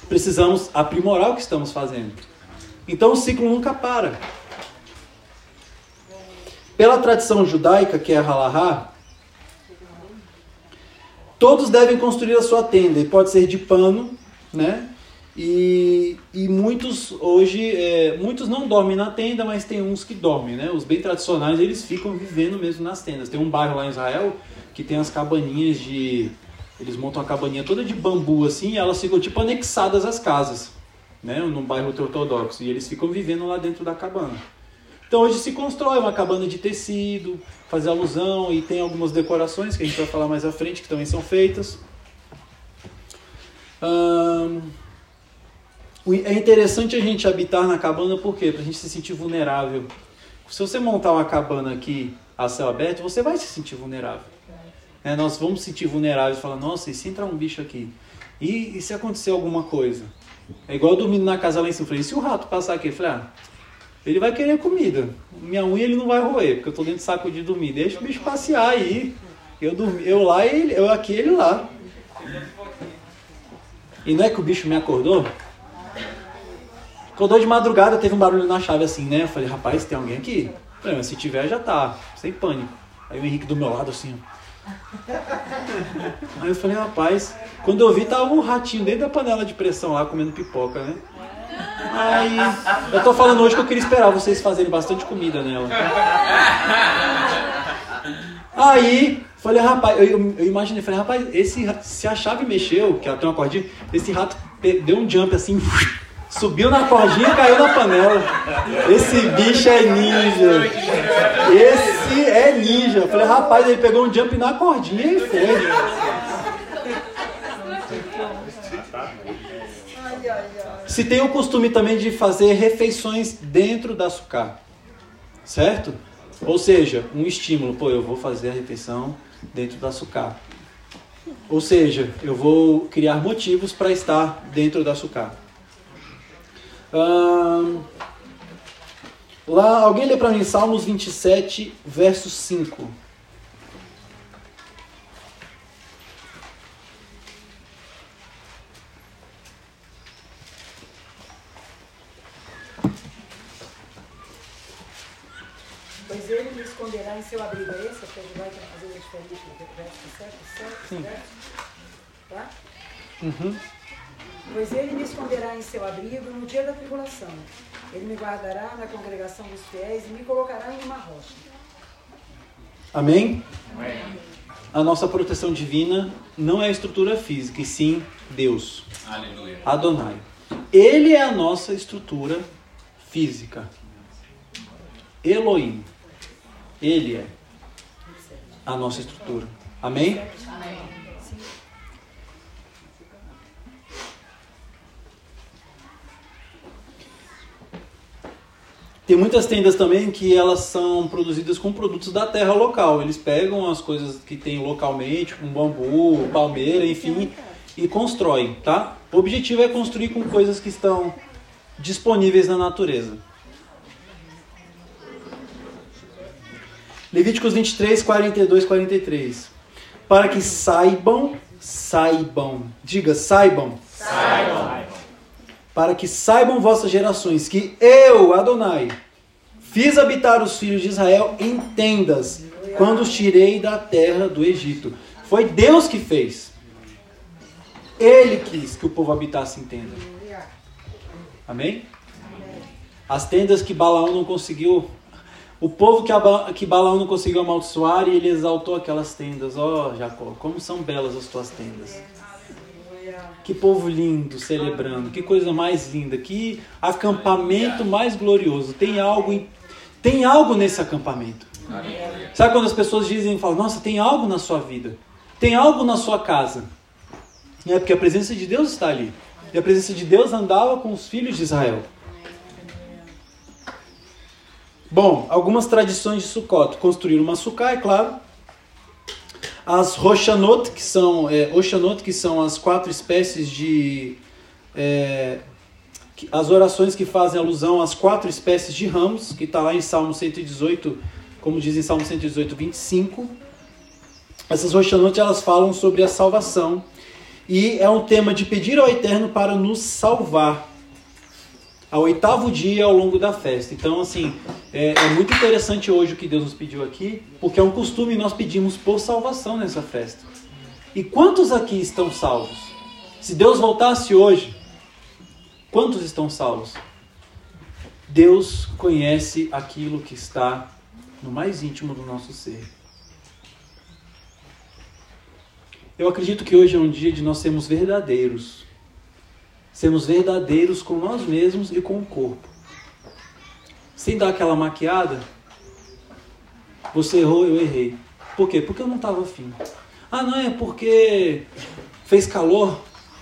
precisamos aprimorar o que estamos fazendo. Então o ciclo nunca para. Pela tradição judaica, que é a halahá, todos devem construir a sua tenda, e pode ser de pano, né? E, e muitos hoje, é, muitos não dormem na tenda, mas tem uns que dormem, né? Os bem tradicionais, eles ficam vivendo mesmo nas tendas. Tem um bairro lá em Israel que tem as cabaninhas de... Eles montam uma cabaninha toda de bambu assim e elas ficam tipo anexadas às casas, né? Num bairro ortodoxo. E eles ficam vivendo lá dentro da cabana. Então hoje se constrói uma cabana de tecido, fazer alusão e tem algumas decorações que a gente vai falar mais à frente que também são feitas. Hum, é interessante a gente habitar na cabana por quê? Para a gente se sentir vulnerável. Se você montar uma cabana aqui a céu aberto, você vai se sentir vulnerável. É, nós vamos se sentir vulneráveis e falar, nossa, e se entrar um bicho aqui? E, e, se acontecer alguma coisa? É igual dormindo na casa lá em cima. Eu falei, e se o rato passar aqui? Eu falei, ah, ele vai querer comida. Minha unha ele não vai roer, porque eu estou dentro de saco de dormir. Deixa o bicho passear aí. Eu, dormi, eu lá, ele, eu aqui, ele lá. E não é que o bicho me acordou? Acordou de madrugada, teve um barulho na chave assim, né? Eu falei, rapaz, tem alguém aqui? Eu falei, mas se tiver, já tá. Sem pânico. Aí o Henrique do meu lado assim, ó. Aí eu falei, rapaz, quando eu vi, tava um ratinho dentro da panela de pressão lá comendo pipoca, né? Aí, eu tô falando hoje que eu queria esperar vocês fazerem bastante comida nela. Aí, falei, rapaz, eu, eu imaginei, falei, rapaz, esse, se a chave mexeu, que ela tem uma cordinha, esse rato deu um jump assim, Subiu na cordinha e caiu na panela. Esse bicho é ninja. Esse é ninja. Eu falei, rapaz, ele pegou um jump na cordinha e foi. Se tem o costume também de fazer refeições dentro da sucá, certo? Ou seja, um estímulo. Pô, eu vou fazer a refeição dentro da sucá. Ou seja, eu vou criar motivos para estar dentro da sucá lá, alguém lê para mim Salmos 27, verso 5. Pois ele me esconderá em seu abrigo. É esse que ele vai fazer a diferença do verso 7, 7, Sim. Tá? Uhum. Pois ele me esconderá em seu abrigo no dia da tribulação. Ele me guardará na congregação dos fiéis e me colocará em uma rocha. Amém? Amém? A nossa proteção divina não é a estrutura física, e sim Deus. Aleluia. Adonai. Ele é a nossa estrutura física. Elohim. Ele é a nossa estrutura. Amém? Amém. Tem muitas tendas também que elas são produzidas com produtos da terra local. Eles pegam as coisas que tem localmente, com bambu, palmeira, enfim, e constroem, tá? O objetivo é construir com coisas que estão disponíveis na natureza. Levíticos 23, 42, 43. Para que saibam, saibam, diga saibam. Saibam para que saibam vossas gerações que eu, Adonai, fiz habitar os filhos de Israel em tendas, quando os tirei da terra do Egito. Foi Deus que fez. Ele quis que o povo habitasse em tendas. Amém? As tendas que Balaão não conseguiu. O povo que, que Balaão não conseguiu amaldiçoar e ele exaltou aquelas tendas. Ó oh, Jacó, como são belas as tuas tendas. Que povo lindo celebrando, que coisa mais linda, que acampamento mais glorioso. Tem algo, tem algo nesse acampamento. Sabe quando as pessoas dizem, falam, nossa, tem algo na sua vida, tem algo na sua casa. É porque a presença de Deus está ali. E a presença de Deus andava com os filhos de Israel. Bom, algumas tradições de Sukkot. Construir uma sucá, é claro as Roshanot, que são, é, Oshanot, que são as quatro espécies de. É, as orações que fazem alusão às quatro espécies de ramos, que está lá em Salmo 118, como diz em Salmo 118, 25. Essas Roshanot elas falam sobre a salvação. E é um tema de pedir ao Eterno para nos salvar ao oitavo dia ao longo da festa. Então, assim, é, é, muito interessante hoje o que Deus nos pediu aqui, porque é um costume nós pedimos por salvação nessa festa. E quantos aqui estão salvos? Se Deus voltasse hoje, Quantos estão salvos? Deus conhece aquilo que está no mais íntimo do nosso ser. Eu acredito que hoje é um dia de nós sermos verdadeiros. Sermos verdadeiros com nós mesmos e com o corpo. Sem dar aquela maquiada. Você errou, eu errei. Por quê? Porque eu não estava afim. Ah, não, é porque fez calor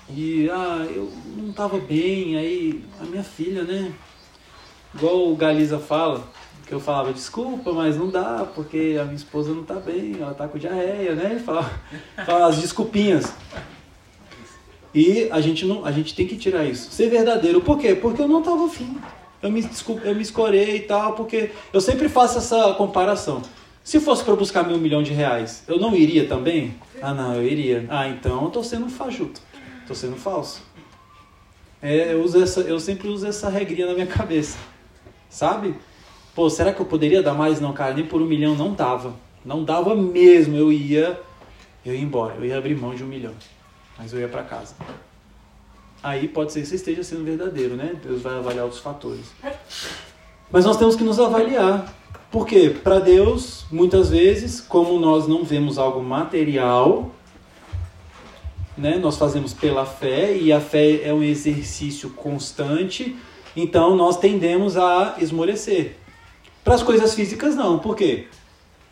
e ah, eu não estava bem. Aí a minha filha, né? Igual o Galiza fala, que eu falava, desculpa, mas não dá, porque a minha esposa não está bem, ela está com diarreia, né? Fala, fala as desculpinhas. E a gente, não, a gente tem que tirar isso. Ser verdadeiro. Por quê? Porque eu não estava afim. Eu me, desculpa, eu me escorei e tal, porque eu sempre faço essa comparação. Se fosse para buscar meu milhão de reais, eu não iria também? Ah, não, eu iria. Ah, então eu estou sendo fajuto. Estou sendo falso. É, eu, uso essa, eu sempre uso essa regrinha na minha cabeça. Sabe? Pô, será que eu poderia dar mais? Não, cara, nem por um milhão não dava. Não dava mesmo. Eu ia, eu ia embora. Eu ia abrir mão de um milhão. Mas eu ia para casa. Aí pode ser que você esteja sendo verdadeiro, né? Deus vai avaliar outros fatores. Mas nós temos que nos avaliar. Por quê? Para Deus, muitas vezes, como nós não vemos algo material, né? Nós fazemos pela fé e a fé é um exercício constante, então nós tendemos a esmorecer. Para as coisas físicas não, por quê?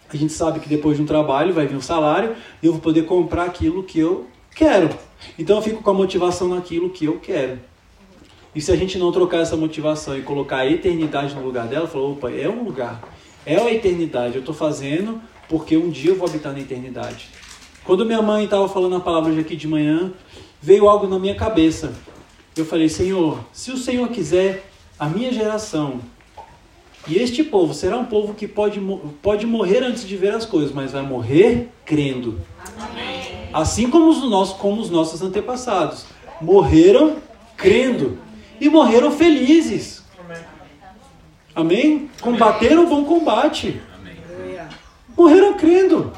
A gente sabe que depois de um trabalho vai vir um salário e eu vou poder comprar aquilo que eu quero. Então eu fico com a motivação naquilo que eu quero. E se a gente não trocar essa motivação e colocar a eternidade no lugar dela, falou, opa, é um lugar, é a eternidade, eu estou fazendo porque um dia eu vou habitar na eternidade. Quando minha mãe estava falando a palavra hoje aqui de manhã, veio algo na minha cabeça. Eu falei, Senhor, se o Senhor quiser, a minha geração e este povo será um povo que pode, pode morrer antes de ver as coisas, mas vai morrer crendo. Amém. Assim como os, nossos, como os nossos antepassados. Morreram crendo. E morreram felizes. Amém? Combateram o bom combate. Morreram crendo.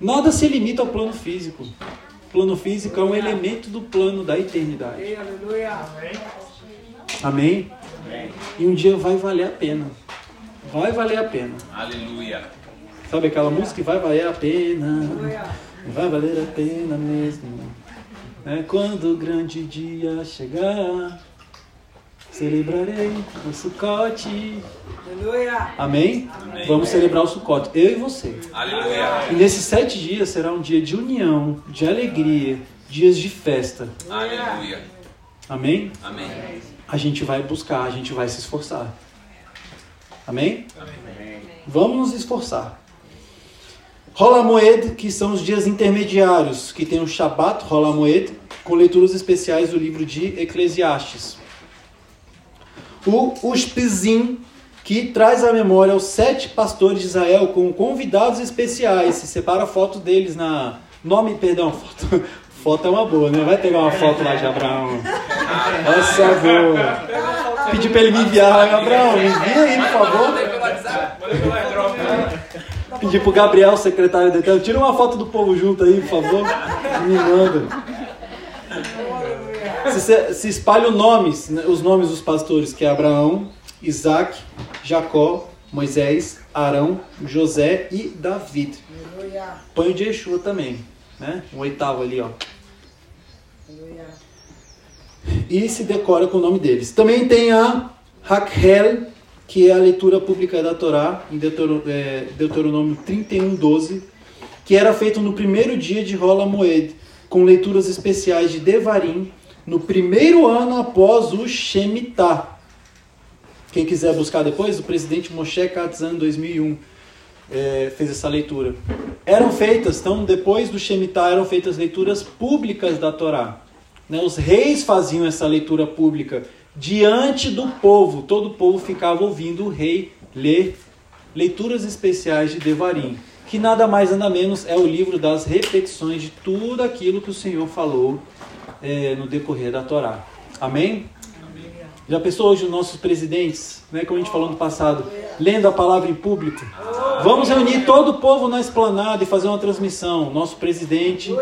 Nada se limita ao plano físico. O plano físico é um elemento do plano da eternidade. Amém? E um dia vai valer a pena. Vai valer a pena. Aleluia. Sabe aquela música que vai valer a pena? Vai valer a pena mesmo. É quando o grande dia chegar, celebrarei o Sucote. Aleluia. Amém? Amém? Vamos celebrar o Sucote, eu e você. Aleluia. E nesses sete dias será um dia de união, de alegria, dias de festa. Aleluia. Amém? Amém a gente vai buscar, a gente vai se esforçar. Amém? Amém. Vamos nos esforçar. Rola Moed, que são os dias intermediários, que tem o Shabat Rola Moed, com leituras especiais do livro de Eclesiastes. O Ushpizim, que traz à memória os sete pastores de Israel com convidados especiais. Se separa a foto deles na. Nome, perdão, foto, Foto é uma boa, né? Vai pegar uma foto lá de Abraão. Nossa, boa. Pedir pra ele me enviar. Abraão, me envia aí, por favor. Pedir pro Gabriel, secretário de Deus, tira uma foto do povo junto aí, por favor. Me manda. Se, se espalha os nomes, os nomes dos pastores, que é Abraão, Isaac, Jacó, Moisés, Arão, José e David. Põe o de Yeshua também, né? Um oitavo ali, ó e se decora com o nome deles. Também tem a Raquel, que é a leitura pública da Torá, em é, Deuteronômio 31, 12, que era feito no primeiro dia de Rola Moed, com leituras especiais de Devarim, no primeiro ano após o Shemitah. Quem quiser buscar depois, o presidente Moshe Katzan, 2001, é, fez essa leitura. Eram feitas, então, depois do Shemitah, eram feitas leituras públicas da Torá. Né? Os reis faziam essa leitura pública diante do povo. Todo o povo ficava ouvindo o rei ler leituras especiais de Devarim, que nada mais nada menos é o livro das repetições de tudo aquilo que o Senhor falou é, no decorrer da Torá. Amém? Já pensou hoje os nossos presidentes, né, como a gente falou no passado, lendo a palavra em público? Vamos reunir todo o povo na esplanada e fazer uma transmissão. Nosso presidente,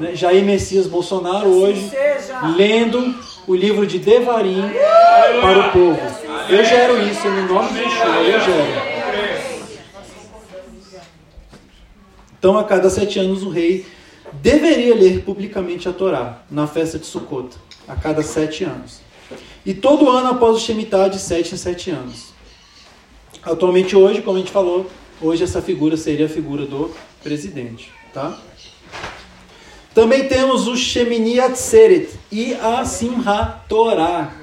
né, Jair Messias Bolsonaro, hoje, Seja. lendo o livro de Devarim para o povo. Eu gero isso no nome de Yeshua, eu gero. Então, a cada sete anos, o rei deveria ler publicamente a Torá na festa de Sukkot, a cada sete anos. E todo ano após o Shemitah, de sete em sete anos. Atualmente, hoje, como a gente falou, hoje essa figura seria a figura do presidente. Tá? Também temos o Shemini Atzeret e a Simhat Torah.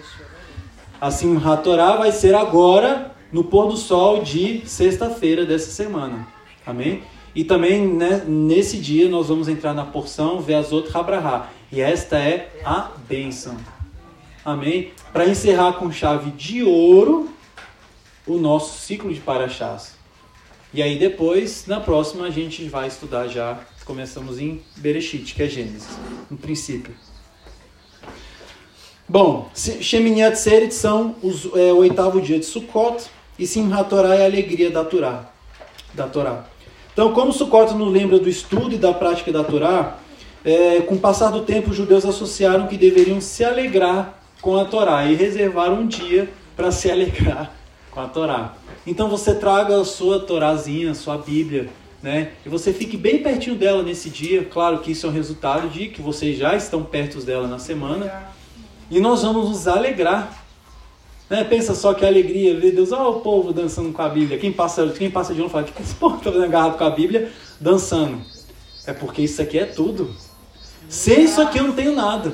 A Simhat Torah vai ser agora, no pôr do sol de sexta-feira dessa semana. Amém? E também né, nesse dia nós vamos entrar na porção Veazot Habraha. E esta é a bênção. Amém? Para encerrar com chave de ouro o nosso ciclo de Parashás. E aí depois, na próxima, a gente vai estudar já. Começamos em Bereshit, que é Gênesis, no princípio. Bom, Shemini Atzeret são os, é, o oitavo dia de Sukkot e Simhat Torah é a alegria da Torá. Da Torá. Então, como Sukkot nos lembra do estudo e da prática da Torá, é, com o passar do tempo, os judeus associaram que deveriam se alegrar com a Torá e reservar um dia para se alegrar com a Torá. Então você traga a sua Torazinha, a sua Bíblia, né? E você fique bem pertinho dela nesse dia. Claro que isso é um resultado de que vocês já estão perto dela na semana. E nós vamos nos alegrar. Né? Pensa só que alegria, ver Deus, olha o povo dançando com a Bíblia. Quem passa, quem passa de um fala, que esse povo está fazendo agarrado com a Bíblia, dançando. É porque isso aqui é tudo. Sem isso aqui eu não tenho nada.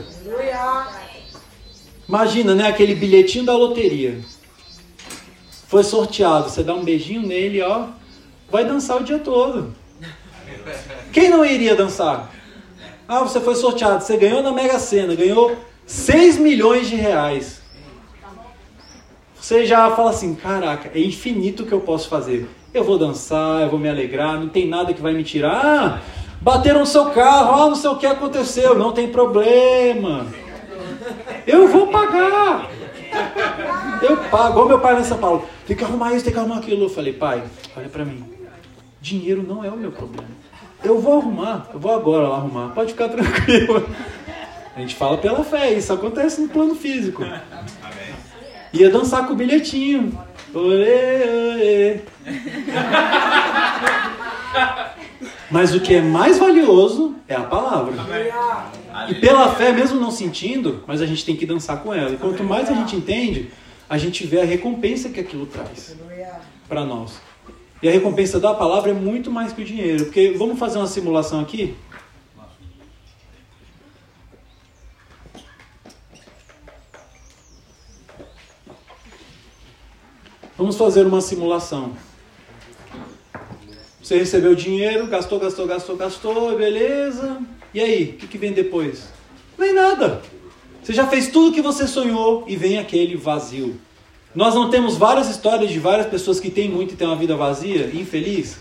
Imagina, né? Aquele bilhetinho da loteria. Foi sorteado. Você dá um beijinho nele, ó. Vai dançar o dia todo. Quem não iria dançar? Ah, você foi sorteado. Você ganhou na Mega Sena. Ganhou 6 milhões de reais. Você já fala assim: caraca, é infinito o que eu posso fazer. Eu vou dançar, eu vou me alegrar. Não tem nada que vai me tirar. Ah, bateram no seu carro. Ah, não sei o que aconteceu. Não tem problema. Eu vou pagar. Eu pago. Igual meu pai lá em São Paulo. Tem que arrumar isso, tem que arrumar aquilo. Eu falei, pai, olha pra mim. Dinheiro não é o meu problema. Eu vou arrumar. Eu vou agora lá arrumar. Pode ficar tranquilo. A gente fala pela fé. Isso acontece no plano físico. Ia dançar com o bilhetinho. Olê, olê. Mas o que é mais valioso é a palavra. E pela fé, mesmo não sentindo, mas a gente tem que dançar com ela. E quanto mais a gente entende, a gente vê a recompensa que aquilo traz para nós. E a recompensa da palavra é muito mais que o dinheiro. Porque vamos fazer uma simulação aqui? Vamos fazer uma simulação. Você recebeu dinheiro, gastou, gastou, gastou, gastou, beleza. E aí, o que, que vem depois? Vem nada. Você já fez tudo o que você sonhou e vem aquele vazio. Nós não temos várias histórias de várias pessoas que têm muito e têm uma vida vazia, infeliz?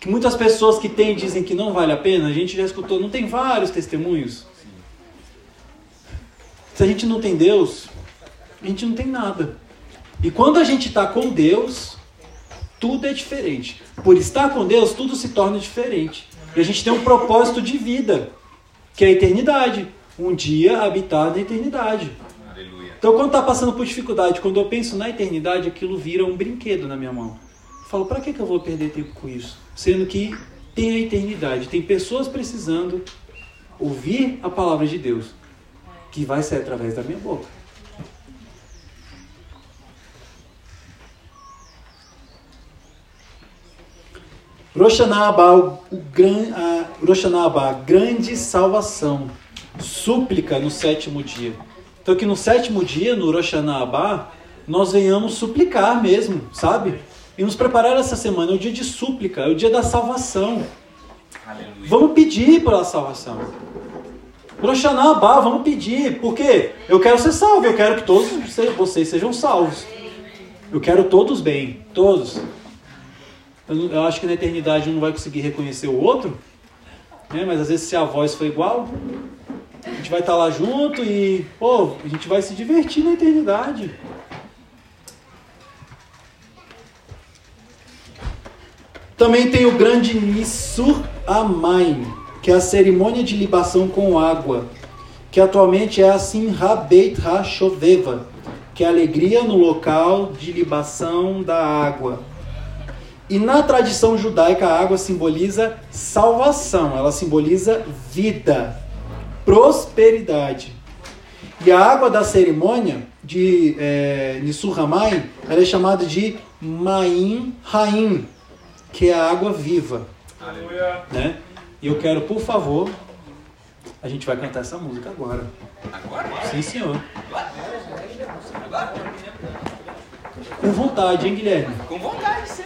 Que muitas pessoas que têm dizem que não vale a pena, a gente já escutou, não tem vários testemunhos? Se a gente não tem Deus, a gente não tem nada. E quando a gente está com Deus, tudo é diferente. Por estar com Deus, tudo se torna diferente. E a gente tem um propósito de vida, que é a eternidade. Um dia habitar na eternidade. Aleluia. Então, quando está passando por dificuldade, quando eu penso na eternidade, aquilo vira um brinquedo na minha mão. Eu falo, para que, que eu vou perder tempo com isso? Sendo que tem a eternidade, tem pessoas precisando ouvir a palavra de Deus, que vai sair através da minha boca. Rosh Hashanah, o gran, a, grande salvação, súplica no sétimo dia. Então que no sétimo dia, no Rosh Hashanah, nós venhamos suplicar mesmo, sabe? E nos preparar essa semana, é o dia de súplica, é o dia da salvação. Aleluia. Vamos pedir pela salvação. Rosh Hashanah, vamos pedir, porque eu quero ser salvo, eu quero que todos vocês sejam salvos. Eu quero todos bem, todos. Eu, eu acho que na eternidade um não vai conseguir reconhecer o outro, né? mas às vezes se a voz for igual, a gente vai estar lá junto e pô, a gente vai se divertir na eternidade. Também tem o grande Nisur Amain, que é a cerimônia de libação com água, que atualmente é a Simha Beit HaShoveva, que é a alegria no local de libação da água. E na tradição judaica, a água simboliza salvação, ela simboliza vida, prosperidade. E a água da cerimônia de é, Nissurramai, ela é chamada de Maim Raim, que é a água viva. Aleluia. Né? E eu quero, por favor, a gente vai cantar essa música agora. Agora? Sim, senhor. Com vontade, hein, Guilherme? Com vontade sempre,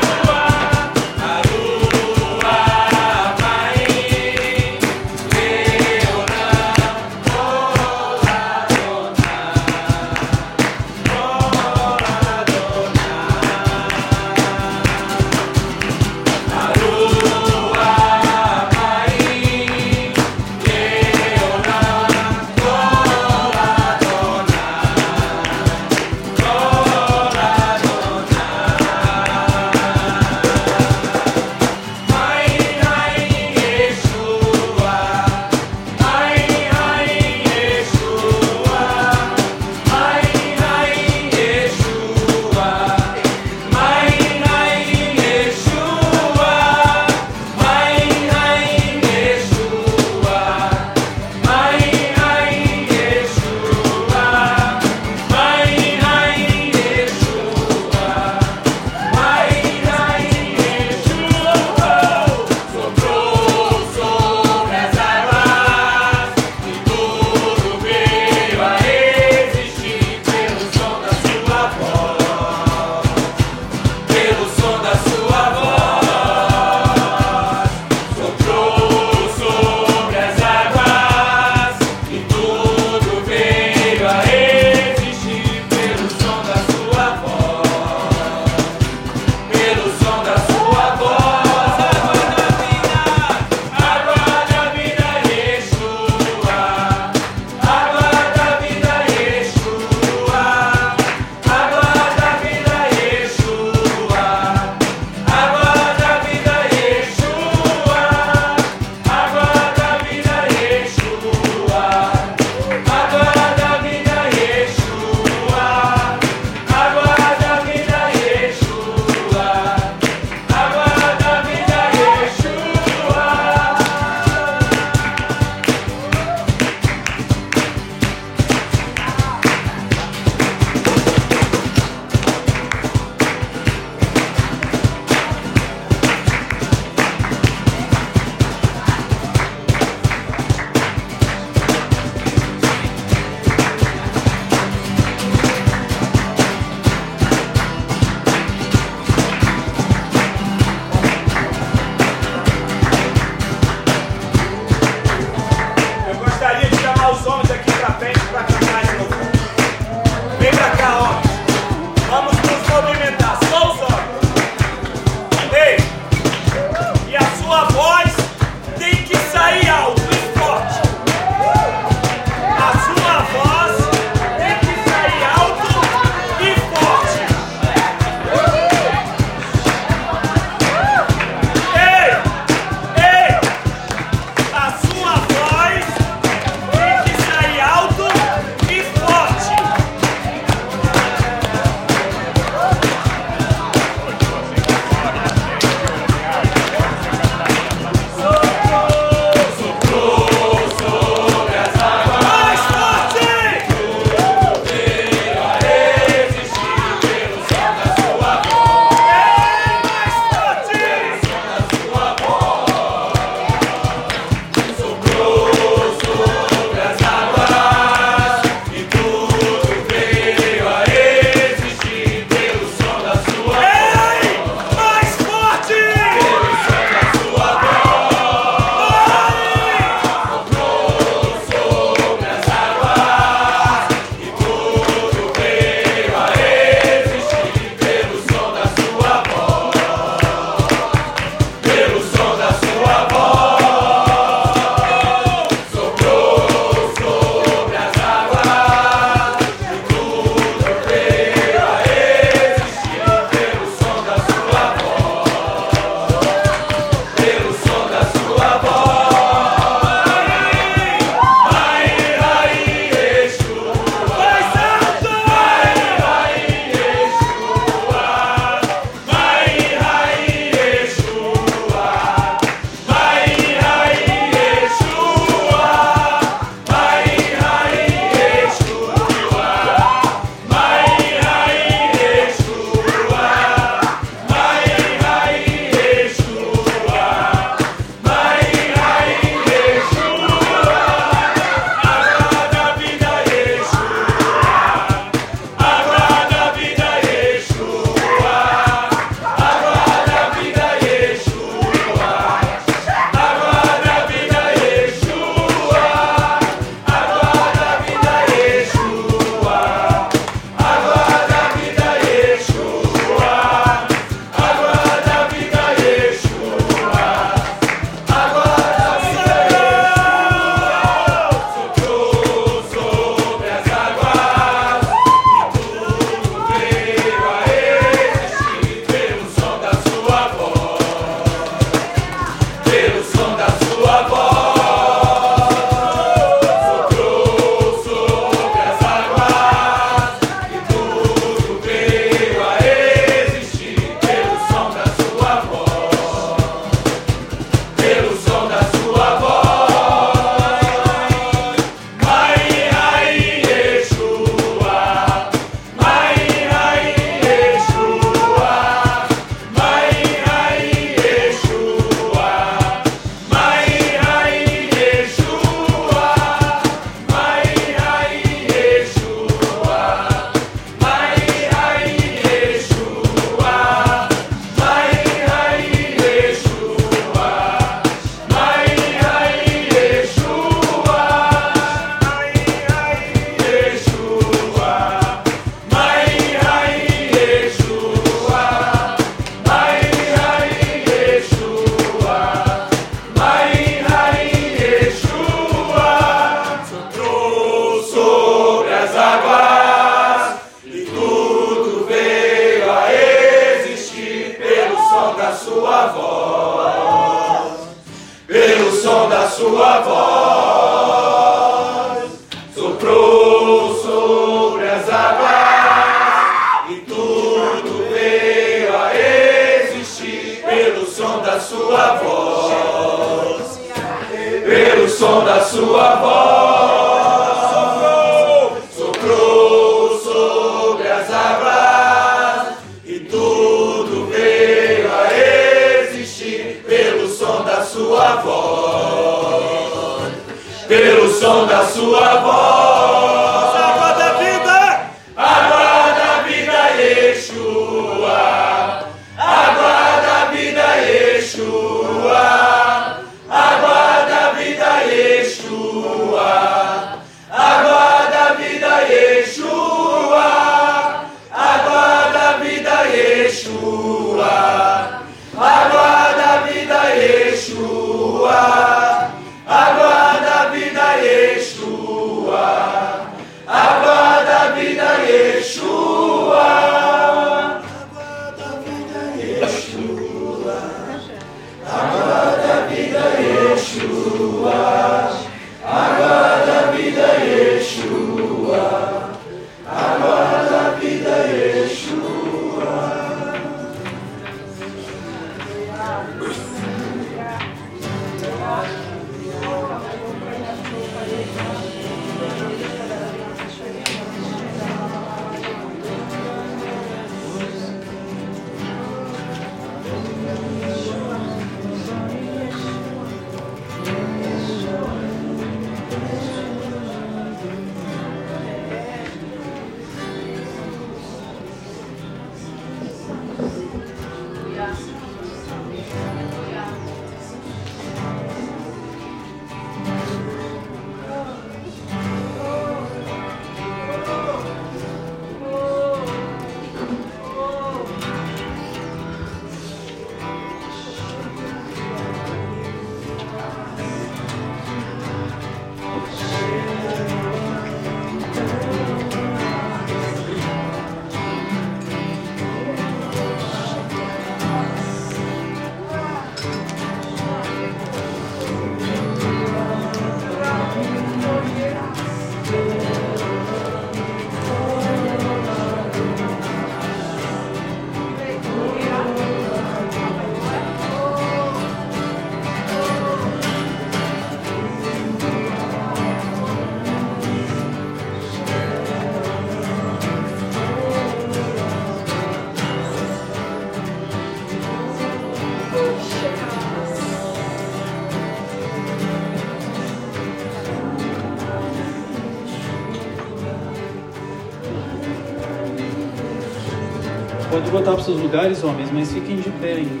Botar para seus lugares, homens, mas fiquem de pé ainda.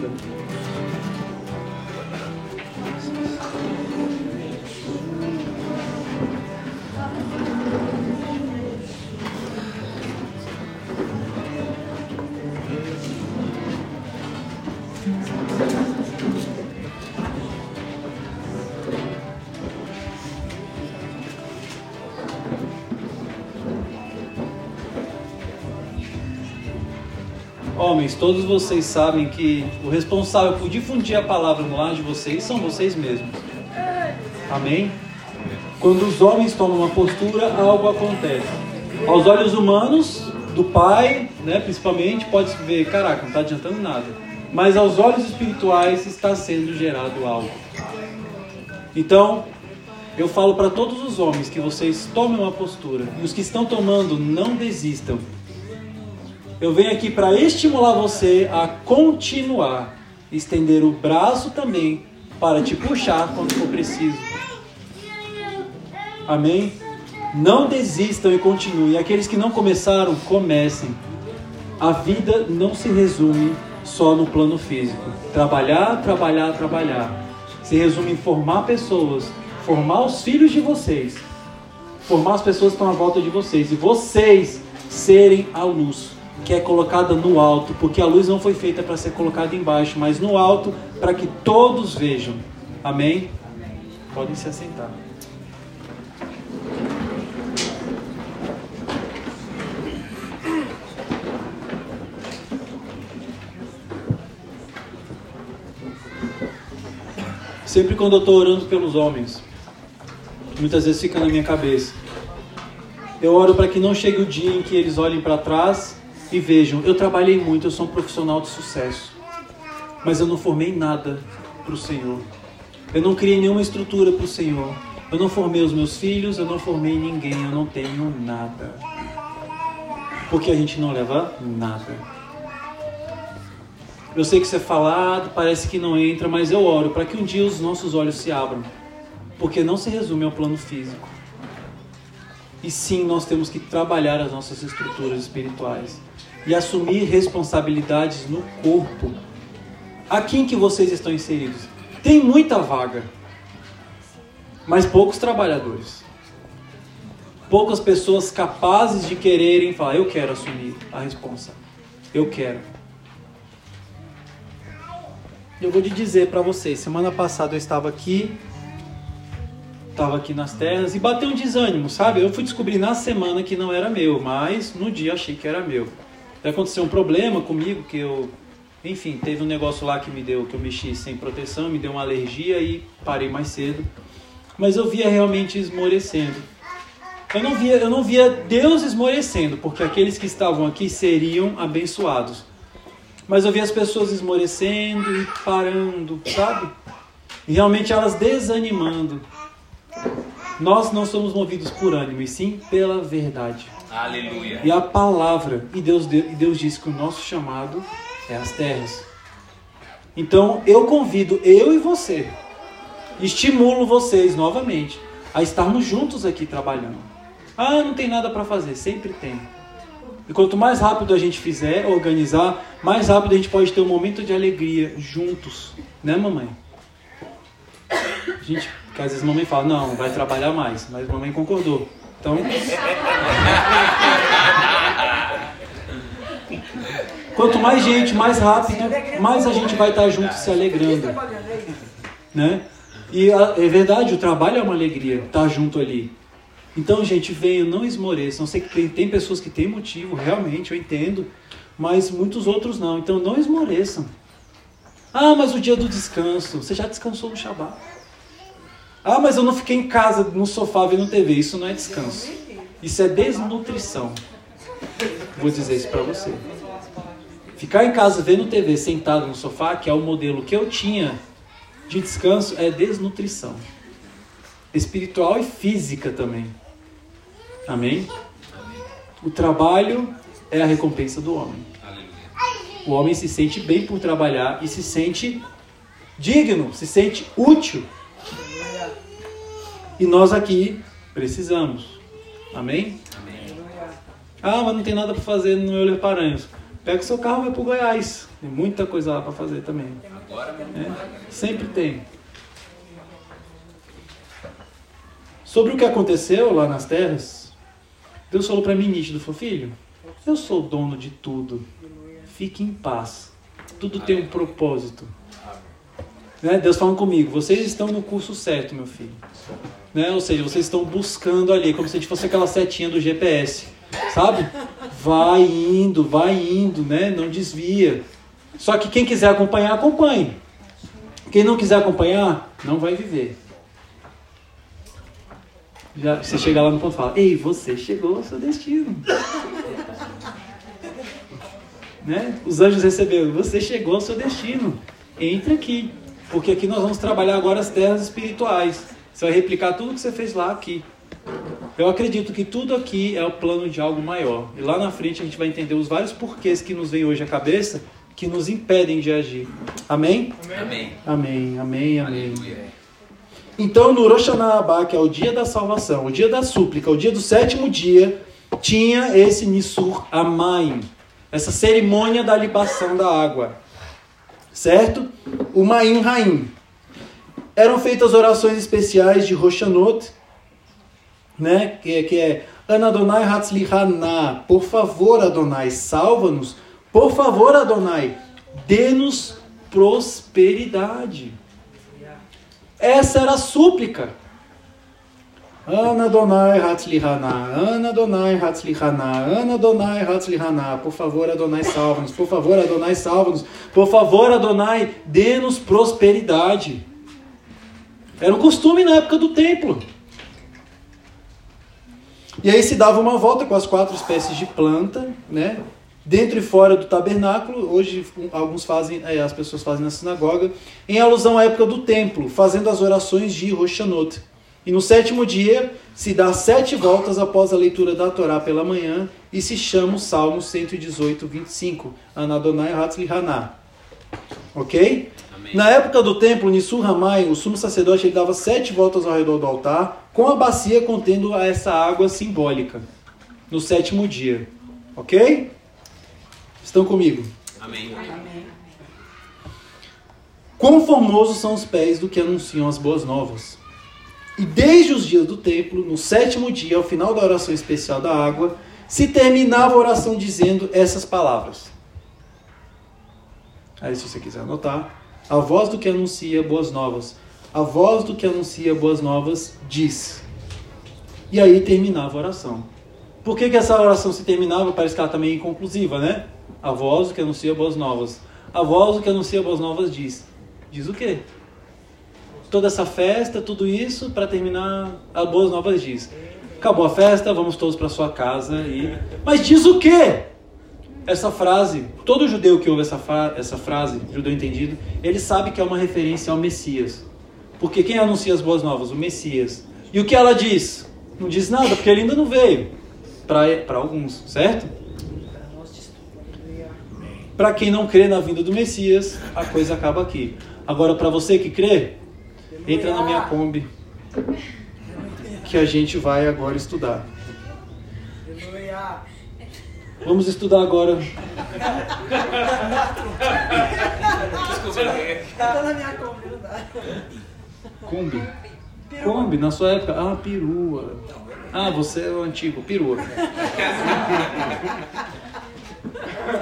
Homens, todos vocês sabem que o responsável por difundir a palavra no lar de vocês são vocês mesmos. Amém? Quando os homens tomam uma postura, algo acontece. Aos olhos humanos, do pai, né, principalmente, pode-se ver, caraca, não está adiantando nada. Mas aos olhos espirituais está sendo gerado algo. Então, eu falo para todos os homens que vocês tomem uma postura. E os que estão tomando, não desistam. Eu venho aqui para estimular você a continuar, estender o braço também para te puxar quando for preciso. Amém? Não desistam e continuem. Aqueles que não começaram, comecem. A vida não se resume só no plano físico. Trabalhar, trabalhar, trabalhar. Se resume em formar pessoas, formar os filhos de vocês, formar as pessoas que estão à volta de vocês e vocês serem a luz que é colocada no alto, porque a luz não foi feita para ser colocada embaixo, mas no alto para que todos vejam. Amém? Podem se assentar. Sempre quando eu estou orando pelos homens, muitas vezes fica na minha cabeça. Eu oro para que não chegue o dia em que eles olhem para trás e vejam: eu trabalhei muito, eu sou um profissional de sucesso, mas eu não formei nada para o Senhor. Eu não criei nenhuma estrutura para o Senhor. Eu não formei os meus filhos, eu não formei ninguém, eu não tenho nada. Porque a gente não leva nada. Eu sei que isso é falado, parece que não entra, mas eu oro para que um dia os nossos olhos se abram. Porque não se resume ao plano físico. E sim, nós temos que trabalhar as nossas estruturas espirituais e assumir responsabilidades no corpo. Aqui em que vocês estão inseridos, tem muita vaga mas poucos trabalhadores. Poucas pessoas capazes de quererem falar: eu quero assumir a responsa. Eu quero. Eu vou te dizer para vocês: semana passada eu estava aqui, estava aqui nas terras e bateu um desânimo, sabe? Eu fui descobrir na semana que não era meu, mas no dia achei que era meu. E aconteceu um problema comigo que eu enfim, teve um negócio lá que me deu, que eu mexi sem proteção, me deu uma alergia e parei mais cedo mas eu via realmente esmorecendo. Eu não via, eu não via Deus esmorecendo, porque aqueles que estavam aqui seriam abençoados. Mas eu via as pessoas esmorecendo e parando, sabe? Realmente elas desanimando. Nós não somos movidos por ânimo, e sim pela verdade. Aleluia. E a palavra. E Deus, e Deus disse que o nosso chamado é as terras. Então eu convido eu e você estimulo vocês novamente a estarmos juntos aqui trabalhando. Ah, não tem nada para fazer, sempre tem. E quanto mais rápido a gente fizer, organizar, mais rápido a gente pode ter um momento de alegria juntos, né, mamãe? A gente, porque às vezes a mamãe fala, não, vai trabalhar mais, mas a mamãe concordou. Então. Quanto mais gente, mais rápido, mais a gente vai estar junto se alegrando. Né? E a, é verdade, o trabalho é uma alegria, estar junto ali. Então, gente, venham, não esmoreçam. Sei que tem, tem pessoas que têm motivo, realmente, eu entendo, mas muitos outros não. Então, não esmoreçam. Ah, mas o dia do descanso, você já descansou no Shabat. Ah, mas eu não fiquei em casa, no sofá, vendo TV. Isso não é descanso. Isso é desnutrição. Vou dizer isso para você. Ficar em casa vendo TV sentado no sofá, que é o modelo que eu tinha de descanso é desnutrição. Espiritual e física também. Amém? O trabalho é a recompensa do homem. O homem se sente bem por trabalhar e se sente digno, se sente útil. E nós aqui precisamos. Amém? Ah, mas não tem nada para fazer no Euler Paranhos. Pega o seu carro e vai para o Goiás. Tem muita coisa lá para fazer também. É, sempre tem. Sobre o que aconteceu lá nas terras, Deus falou para mim nítido, falou, filho, eu sou dono de tudo. Fique em paz. Tudo tem um propósito. Né? Deus falando comigo, vocês estão no curso certo, meu filho. Né? Ou seja, vocês estão buscando ali, como se a gente fosse aquela setinha do GPS. Sabe? Vai indo, vai indo, né? Não desvia. Só que quem quiser acompanhar, acompanhe. Quem não quiser acompanhar, não vai viver. Já, você chega lá no ponto e fala: Ei, você chegou ao seu destino. né? Os anjos receberam: Você chegou ao seu destino. Entre aqui. Porque aqui nós vamos trabalhar agora as terras espirituais. Você vai replicar tudo que você fez lá aqui. Eu acredito que tudo aqui é o plano de algo maior. E lá na frente a gente vai entender os vários porquês que nos vem hoje à cabeça que nos impedem de agir. Amém? Amém. Amém, amém, amém. Então, no Rosh Hashanah, que é o dia da salvação, o dia da súplica, o dia do sétimo dia, tinha esse Nisur Amaim, essa cerimônia da libação da água. Certo? O Maim Raim. Eram feitas orações especiais de Roshanot, né? que, que é Anadonai Hatzlichana, por favor, Adonai, salva-nos por favor, Adonai, dê-nos prosperidade. Essa era a súplica. Ana Adonai Hatzlihana, Ana Adonai Hatzlihana, Ana Adonai Hatzlihana, por favor Adonai salva-nos, por favor Adonai salva-nos, por favor Adonai dê-nos prosperidade. Era um costume na época do templo. E aí se dava uma volta com as quatro espécies de planta, né? Dentro e fora do tabernáculo, hoje alguns fazem, é, as pessoas fazem na sinagoga, em alusão à época do templo, fazendo as orações de Roshanot. E no sétimo dia se dá sete voltas após a leitura da Torá pela manhã e se chama o Salmo 118, 25, Anadonai Hatzli Haná. Ok? Amém. Na época do templo, Nisur Ramai, o sumo sacerdote, ele dava sete voltas ao redor do altar, com a bacia contendo essa água simbólica, no sétimo dia. Ok? Estão comigo? Amém. Quão formosos são os pés do que anunciam as boas novas. E desde os dias do templo, no sétimo dia, ao final da oração especial da água, se terminava a oração dizendo essas palavras. Aí, se você quiser anotar, a voz do que anuncia boas novas, a voz do que anuncia boas novas diz. E aí terminava a oração. Por que, que essa oração se terminava? Parece que ela está meio inconclusiva, né? A voz do que anuncia boas novas. A voz do que anuncia boas novas diz. Diz o quê? Toda essa festa, tudo isso, para terminar, a boas novas diz. Acabou a festa, vamos todos para sua casa e. Mas diz o quê? Essa frase, todo judeu que ouve essa, fra- essa frase, judeu entendido, ele sabe que é uma referência ao Messias. Porque quem anuncia as boas novas? O Messias. E o que ela diz? Não diz nada, porque ele ainda não veio. Para alguns, certo? Para quem não crê na vinda do Messias, a coisa acaba aqui. Agora, para você que crê, entra na minha Kombi, que a gente vai agora estudar. Vamos estudar agora. Tá na minha compra, não dá. Kombi. Kombi, na sua época. Ah, perua. Ah, você é o antigo, perua.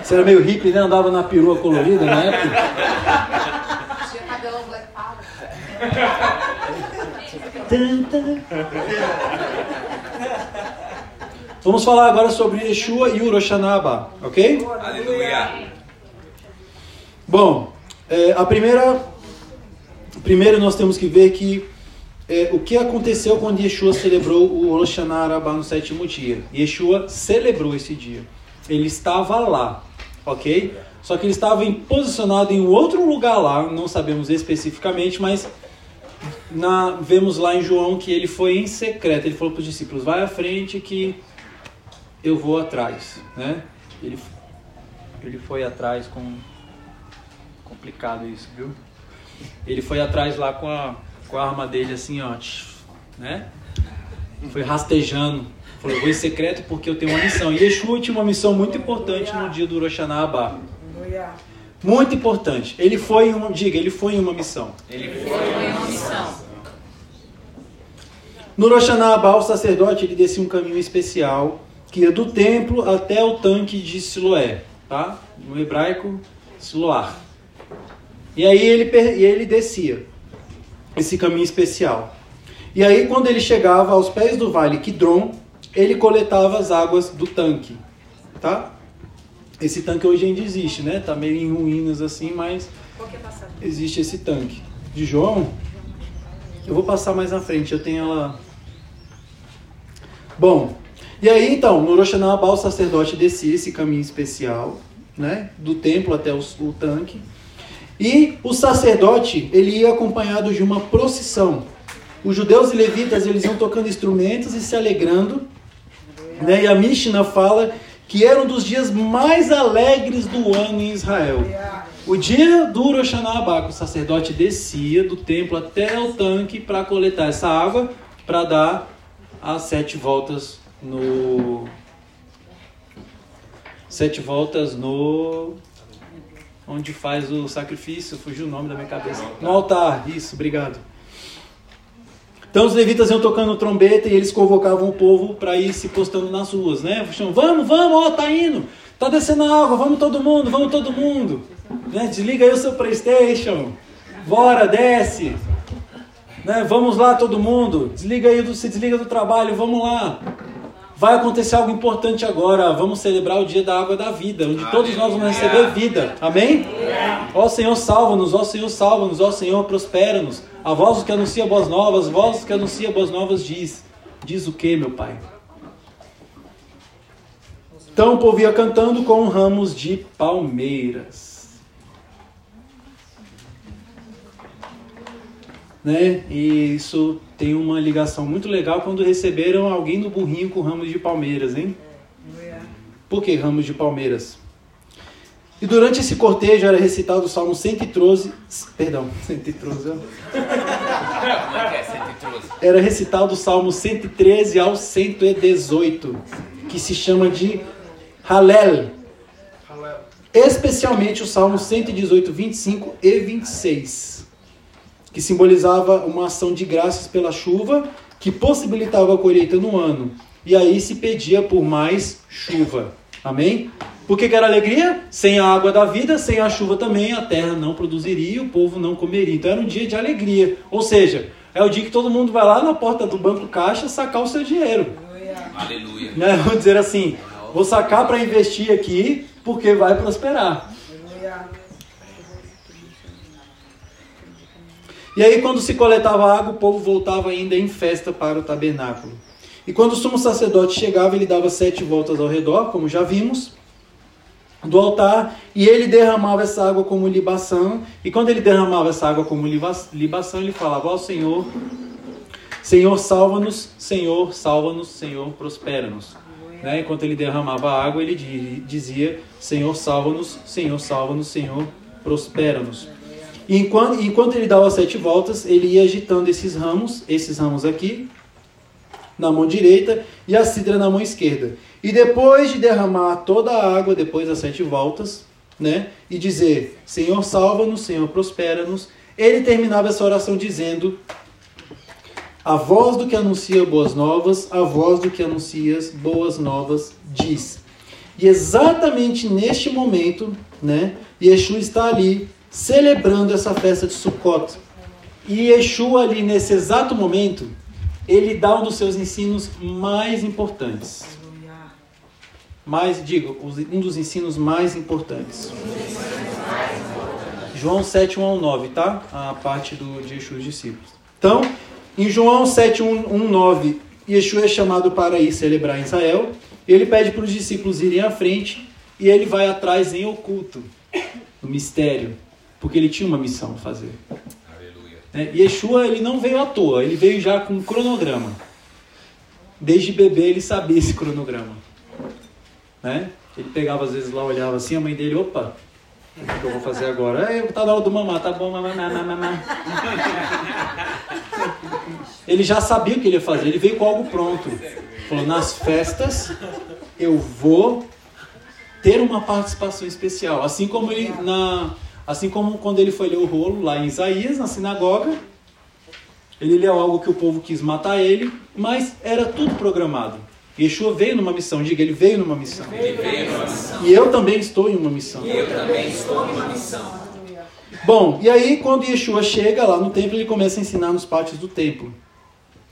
Você era meio hippie, né? Andava na perua colorida na época. Tinha cabelão. Vamos falar agora sobre Yeshua e Uroshanaba, ok? Aleluia. Bom, é, a primeira. Primeiro nós temos que ver que é, o que aconteceu quando Yeshua celebrou o Rosh Hashanah no sétimo dia. Yeshua celebrou esse dia. Ele estava lá, ok? Só que ele estava em- posicionado em outro lugar lá, não sabemos especificamente, mas na- vemos lá em João que ele foi em secreto. Ele falou para os discípulos: vai à frente que eu vou atrás, né? Ele, ele foi atrás com complicado isso, viu? Ele foi atrás lá com a, com a arma dele assim, ó, né? Foi rastejando. Falou, vou em secreto porque eu tenho uma missão. E Yeshua tinha uma missão muito importante no dia do Rosh Hashanah Abba. Aleluia. Muito importante. Ele foi em uma, diga, ele foi em uma missão. Ele foi. No Rosh Hashanah Abba, o sacerdote ele descia um caminho especial que ia do templo até o tanque de Siloé, tá? No hebraico, Siloar. E aí ele, e ele descia esse caminho especial. E aí quando ele chegava aos pés do vale Kidron, ele coletava as águas do tanque, tá? Esse tanque hoje ainda existe, né? Tá meio em ruínas assim, mas é existe esse tanque. De João, eu vou passar mais na frente, eu tenho ela. Bom, e aí então, no Rosh o sacerdote descia esse caminho especial, né? Do templo até o, o tanque. E o sacerdote, ele ia acompanhado de uma procissão. Os judeus e levitas, eles iam tocando instrumentos e se alegrando. Né? E a Mishnah fala que era um dos dias mais alegres do ano em Israel. O dia do Rosh o sacerdote descia do templo até o tanque para coletar essa água, para dar as sete voltas no. Sete voltas no. Onde faz o sacrifício, fugiu o nome da minha cabeça. No altar, isso, obrigado. Então os levitas iam tocando trombeta e eles convocavam o povo para ir se postando nas ruas, né? Chamam, Vamos, vamos, ó, tá indo, tá descendo a água, vamos todo mundo, vamos todo mundo. Né? Desliga aí o seu Playstation, bora, desce. Né? Vamos lá todo mundo, desliga aí, do, se desliga do trabalho, vamos lá. Vai acontecer algo importante agora, vamos celebrar o dia da água da vida, onde todos nós vamos receber vida, amém? Ó Senhor, salva-nos, ó Senhor, salva-nos, ó Senhor, prospera-nos. A voz que anuncia boas novas, voz que anuncia boas novas diz. Diz o que, meu Pai? Então o povo ia cantando com ramos de palmeiras. Né? E isso tem uma ligação muito legal quando receberam alguém no burrinho com ramos de palmeiras, hein? Por que ramos de palmeiras? E durante esse cortejo era recitado o Salmo 113, perdão, 113, ó. Como é que é? 113. era recitado o Salmo 113 ao 118, que se chama de Halel. Especialmente o Salmo 118, 25 e 26, que simbolizava uma ação de graças pela chuva que possibilitava a colheita no ano. E aí se pedia por mais chuva. Amém? Por que, que era alegria? Sem a água da vida, sem a chuva também, a terra não produziria e o povo não comeria. Então era um dia de alegria. Ou seja, é o dia que todo mundo vai lá na porta do banco caixa sacar o seu dinheiro. Aleluia. Né? Vamos dizer assim, vou sacar para investir aqui porque vai prosperar. E aí quando se coletava água, o povo voltava ainda em festa para o tabernáculo. E quando o sumo sacerdote chegava, ele dava sete voltas ao redor, como já vimos, do altar, e ele derramava essa água como libação. E quando ele derramava essa água como liba- libação, ele falava ao Senhor: Senhor, salva-nos, Senhor, salva-nos, Senhor, prospera-nos. Né? Enquanto ele derramava a água, ele di- dizia: Senhor, salva-nos, Senhor, salva-nos, Senhor, prospera-nos. E enquanto, enquanto ele dava sete voltas, ele ia agitando esses ramos, esses ramos aqui, na mão direita e a cidra na mão esquerda. E depois de derramar toda a água, depois das sete voltas, né, e dizer: Senhor, salva-nos, Senhor, prospera-nos, ele terminava essa oração dizendo: A voz do que anuncia boas novas, a voz do que anuncia boas novas diz. E exatamente neste momento, né, Yeshua está ali celebrando essa festa de Sukkot. E Yeshua ali nesse exato momento, ele dá um dos seus ensinos mais importantes. Mais, digo, um dos ensinos mais importantes. João 7, 1 ao 9, tá? A parte do, de Yeshua os discípulos. Então, em João 7, 1, 1, 9, Yeshua é chamado para ir celebrar em Israel. Ele pede para os discípulos irem à frente e ele vai atrás em oculto, no mistério, porque ele tinha uma missão a fazer. Né? Yeshua ele não veio à toa, ele veio já com um cronograma. Desde bebê ele sabia esse cronograma. Né? Ele pegava às vezes lá, olhava assim, a mãe dele, opa, o que eu vou fazer agora? É, tá na hora do mamar, tá bom, mamar, mamar, mamar. Ele já sabia o que ele ia fazer, ele veio com algo pronto. Falou, nas festas eu vou ter uma participação especial. Assim como ele na assim como quando ele foi ler o rolo lá em Isaías, na sinagoga, ele leu algo que o povo quis matar ele, mas era tudo programado. Yeshua veio numa missão, diga, ele veio numa missão. Ele veio numa missão. E eu também estou em uma missão. E eu também estou numa missão. Bom, e aí quando Yeshua chega lá no templo, ele começa a ensinar nos pátios do templo.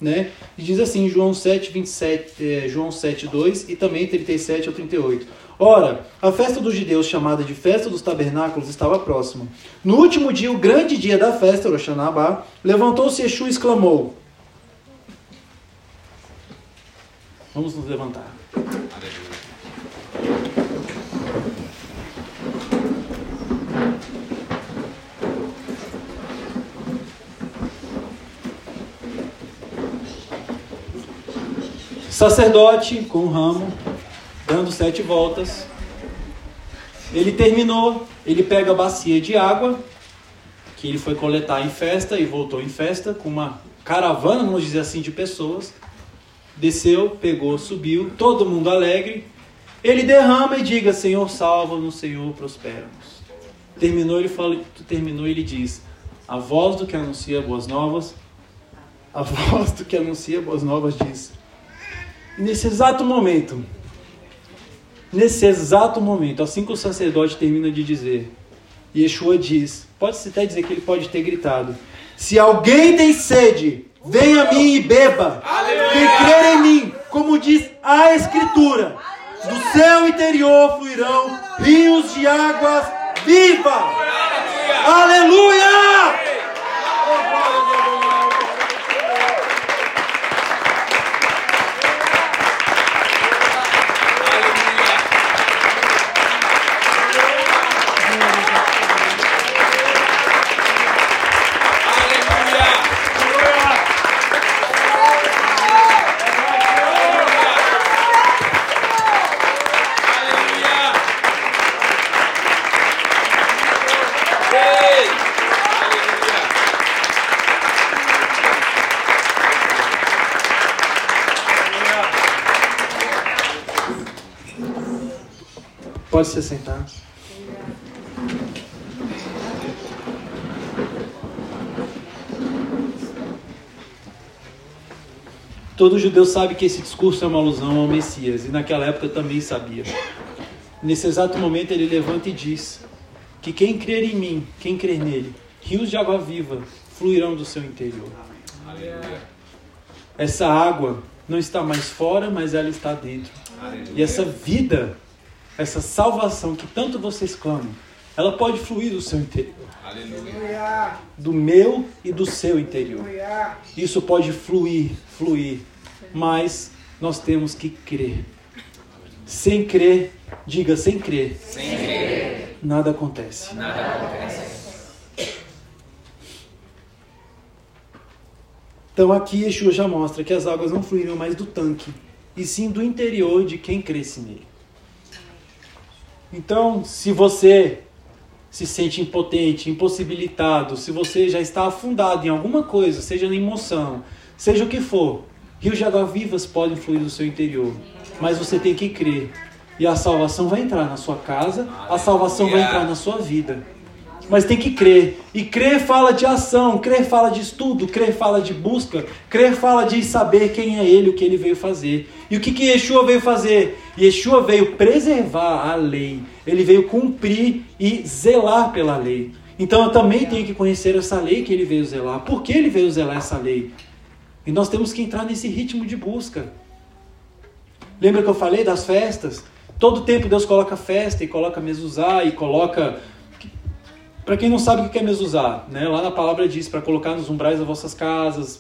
Né? E diz assim em João 7, 27, eh, João 7, 2 e também 37 ao 38. Ora, a festa dos judeus, chamada de festa dos tabernáculos, estava próxima. No último dia, o grande dia da festa, Rosh Hashanah, levantou-se Yeshua e exclamou: Vamos nos levantar. Sacerdote com o ramo, dando sete voltas. Ele terminou, ele pega a bacia de água, que ele foi coletar em festa e voltou em festa, com uma caravana, vamos dizer assim, de pessoas. Desceu, pegou, subiu, todo mundo alegre. Ele derrama e diga: Senhor, salva-nos, Senhor, prospera-nos. Terminou, ele fala, terminou, ele diz: A voz do que anuncia boas novas, a voz do que anuncia boas novas diz: nesse exato momento, nesse exato momento, assim que o sacerdote termina de dizer, Yeshua diz, pode-se até dizer que ele pode ter gritado: Se alguém tem sede, venha a mim e beba. Quem crer em mim, como diz a Escritura, do seu interior fluirão rios de águas vivas. Aleluia! Pode se sentar. Todo judeu sabe que esse discurso é uma alusão ao Messias, e naquela época também sabia. Nesse exato momento ele levanta e diz que quem crer em mim, quem crer nele, rios de água viva fluirão do seu interior. Essa água não está mais fora, mas ela está dentro. E essa vida, essa salvação que tanto vocês clamam, ela pode fluir do seu interior. Do meu e do seu interior. Isso pode fluir, fluir. Mas nós temos que crer. Sem crer, diga sem crer. Sem crer, Nada acontece. nada acontece. Então aqui Yeshua já mostra que as águas não fluíram mais do tanque, e sim do interior de quem cresce nele. Então, se você se sente impotente, impossibilitado, se você já está afundado em alguma coisa, seja na emoção, seja o que for, rios de água vivas podem fluir do seu interior, mas você tem que crer. E a salvação vai entrar na sua casa, a salvação vai entrar na sua vida. Mas tem que crer. E crer fala de ação, crer fala de estudo, crer fala de busca, crer fala de saber quem é ele, o que ele veio fazer. E o que, que Yeshua veio fazer? Yeshua veio preservar a lei. Ele veio cumprir e zelar pela lei. Então eu também tenho que conhecer essa lei que ele veio zelar. Por que ele veio zelar essa lei? E nós temos que entrar nesse ritmo de busca. Lembra que eu falei das festas? Todo tempo Deus coloca festa e coloca mezuzá e coloca para quem não sabe o que é mezuzá, né? lá na palavra diz para colocar nos umbrais das vossas casas,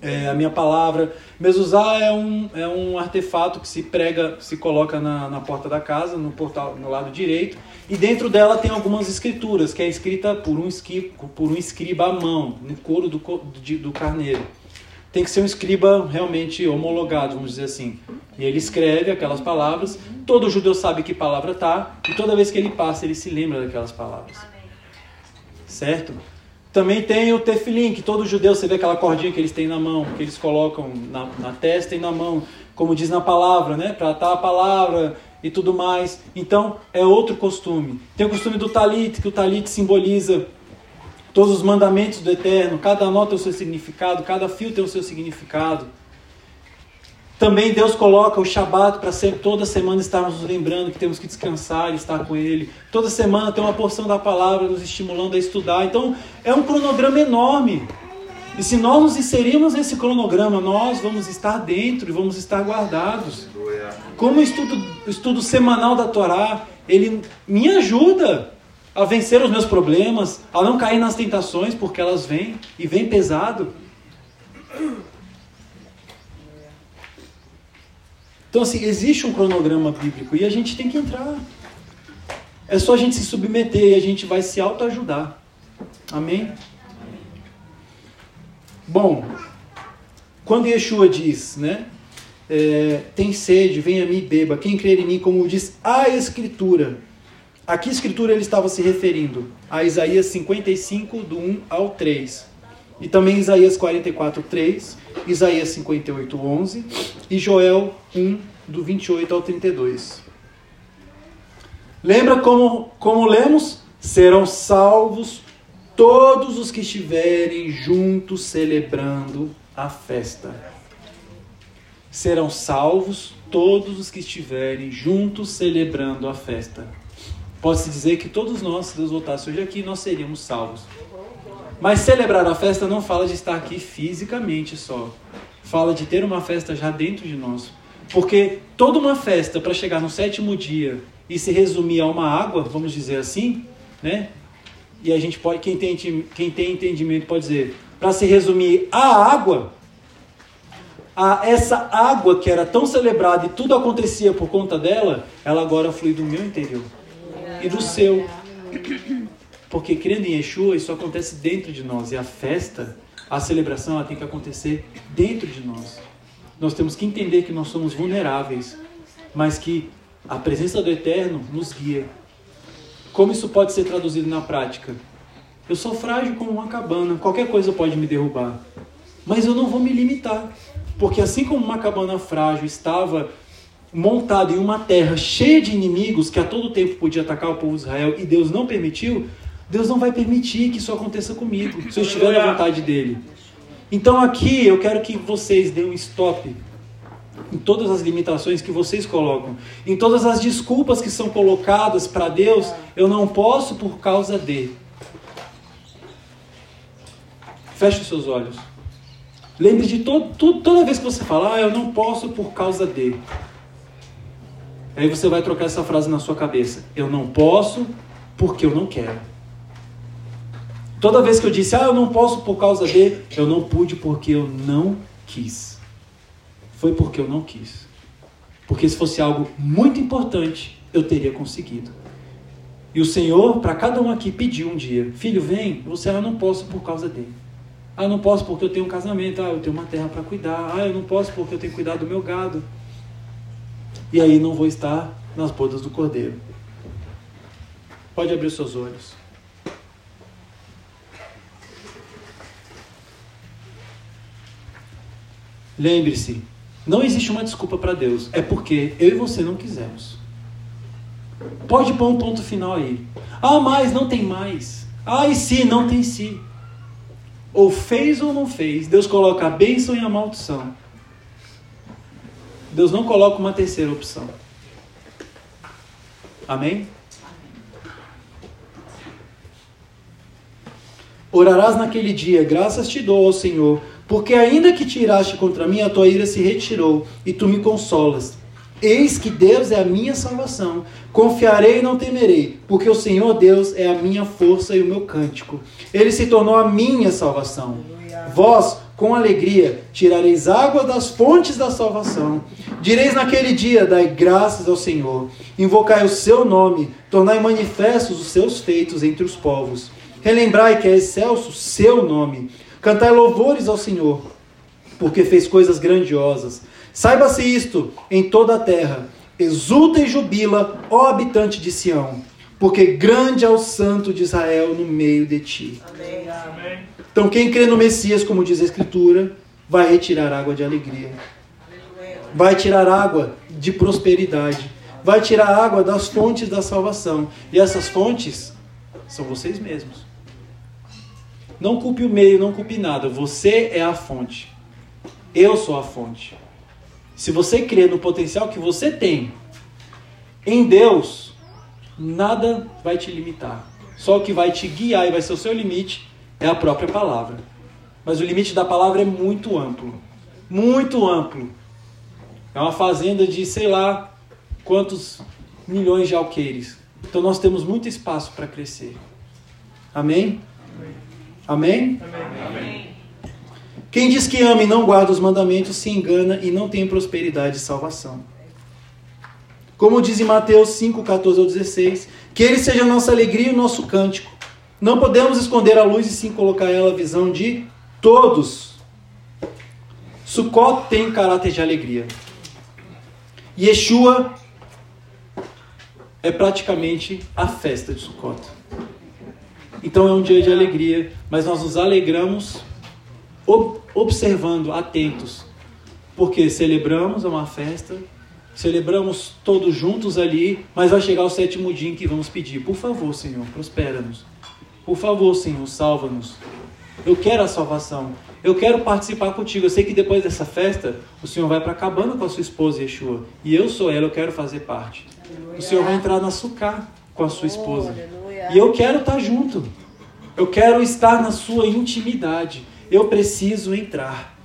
é, a minha palavra. Mezuzá é um, é um artefato que se prega, se coloca na, na porta da casa, no portal no lado direito, e dentro dela tem algumas escrituras, que é escrita por um, esqui, por um escriba à mão, no couro do, de- do carneiro. Tem que ser um escriba realmente homologado, vamos dizer assim. E ele escreve aquelas palavras, todo judeu sabe que palavra tá, e toda vez que ele passa, ele se lembra daquelas palavras. Certo? Também tem o tefilim, que todo judeu, você vê aquela cordinha que eles têm na mão, que eles colocam na, na testa e na mão, como diz na palavra, né? Para atar a palavra e tudo mais. Então, é outro costume. Tem o costume do talit, que o talit simboliza todos os mandamentos do Eterno, cada nó tem o seu significado, cada fio tem o seu significado. Também Deus coloca o Shabat para sempre, toda semana estarmos nos lembrando que temos que descansar e estar com Ele. Toda semana tem uma porção da palavra nos estimulando a estudar. Então é um cronograma enorme. E se nós nos inserirmos nesse cronograma, nós vamos estar dentro e vamos estar guardados. Como o estudo, o estudo semanal da Torá, ele me ajuda a vencer os meus problemas, a não cair nas tentações, porque elas vêm e vêm pesado. Então, assim, existe um cronograma bíblico e a gente tem que entrar. É só a gente se submeter e a gente vai se autoajudar. Amém? Bom, quando Yeshua diz, né? é, tem sede, venha a mim e beba. Quem crer em mim, como diz a Escritura. A que Escritura ele estava se referindo? A Isaías 55, do 1 ao 3. E também Isaías 44, 3, Isaías 58, 11 e Joel 1, do 28 ao 32. Lembra como, como lemos? Serão salvos todos os que estiverem juntos celebrando a festa. Serão salvos todos os que estiverem juntos celebrando a festa. Pode-se dizer que todos nós, se Deus voltasse hoje aqui, nós seríamos salvos. Mas celebrar a festa não fala de estar aqui fisicamente só. Fala de ter uma festa já dentro de nós. Porque toda uma festa para chegar no sétimo dia e se resumir a uma água, vamos dizer assim, né? E a gente pode, quem tem, quem tem entendimento pode dizer, para se resumir a água, a, essa água que era tão celebrada e tudo acontecia por conta dela, ela agora flui do meu interior e do seu. Porque crendo em Yeshua, isso acontece dentro de nós. E a festa, a celebração, ela tem que acontecer dentro de nós. Nós temos que entender que nós somos vulneráveis, mas que a presença do Eterno nos guia. Como isso pode ser traduzido na prática? Eu sou frágil como uma cabana, qualquer coisa pode me derrubar. Mas eu não vou me limitar. Porque assim como uma cabana frágil estava montado em uma terra cheia de inimigos que a todo tempo podia atacar o povo de Israel e Deus não permitiu, Deus não vai permitir que isso aconteça comigo, se eu estiver na vontade dele. Então aqui eu quero que vocês deem um stop em todas as limitações que vocês colocam, em todas as desculpas que são colocadas para Deus, eu não posso por causa de. Feche os seus olhos. Lembre de todo, todo, toda vez que você falar, ah, eu não posso por causa de. Aí você vai trocar essa frase na sua cabeça. Eu não posso porque eu não quero. Toda vez que eu disse, ah, eu não posso por causa de, eu não pude porque eu não quis. Foi porque eu não quis. Porque se fosse algo muito importante, eu teria conseguido. E o Senhor, para cada um aqui, pediu um dia: Filho, vem. Você, ah, eu não posso por causa dele. Ah, eu não posso porque eu tenho um casamento. Ah, eu tenho uma terra para cuidar. Ah, eu não posso porque eu tenho que cuidar do meu gado. E aí não vou estar nas bodas do cordeiro. Pode abrir seus olhos. Lembre-se, não existe uma desculpa para Deus. É porque eu e você não quisemos. Pode pôr um ponto final aí. Ah, mas não tem mais. Ah, e se não tem se. Ou fez ou não fez. Deus coloca a bênção e a maldição. Deus não coloca uma terceira opção. Amém? Orarás naquele dia, graças te dou ao Senhor, porque ainda que tiraste contra mim, a tua ira se retirou, e tu me consolas. Eis que Deus é a minha salvação. Confiarei e não temerei, porque o Senhor Deus é a minha força e o meu cântico. Ele se tornou a minha salvação. Vós, com alegria, tirareis água das fontes da salvação. Direis naquele dia: Dai graças ao Senhor. Invocai o seu nome, tornai manifestos os seus feitos entre os povos. Relembrai que é excelso o seu nome. Cantai louvores ao Senhor, porque fez coisas grandiosas. Saiba-se isto em toda a terra. Exulta e jubila, ó habitante de Sião, porque grande é o santo de Israel no meio de ti. Amém. Então, quem crê no Messias, como diz a Escritura, vai retirar água de alegria, vai tirar água de prosperidade, vai tirar água das fontes da salvação. E essas fontes são vocês mesmos. Não culpe o meio, não culpe nada. Você é a fonte. Eu sou a fonte. Se você crê no potencial que você tem em Deus, nada vai te limitar. Só o que vai te guiar e vai ser o seu limite é a própria palavra. Mas o limite da palavra é muito amplo. Muito amplo. É uma fazenda de sei lá quantos milhões de alqueires. Então nós temos muito espaço para crescer. Amém? Amém? Amém. Quem diz que ama e não guarda os mandamentos se engana e não tem prosperidade e salvação. Como diz em Mateus 5, 14 ao 16, que ele seja a nossa alegria e o nosso cântico. Não podemos esconder a luz e sim colocar ela a visão de todos. Sukkot tem caráter de alegria. Yeshua é praticamente a festa de Sukkot. Então é um dia de alegria, mas nós nos alegramos observando, atentos, porque celebramos, é uma festa, celebramos todos juntos ali, mas vai chegar o sétimo dia em que vamos pedir: por favor, Senhor, prospera-nos. Por favor, Senhor, salva-nos. Eu quero a salvação. Eu quero participar contigo. Eu sei que depois dessa festa, o Senhor vai para a cabana com a sua esposa Yeshua. E eu sou ela, eu quero fazer parte. O Senhor vai entrar na sucá com a sua esposa. E eu quero estar junto. Eu quero estar na sua intimidade. Eu preciso entrar.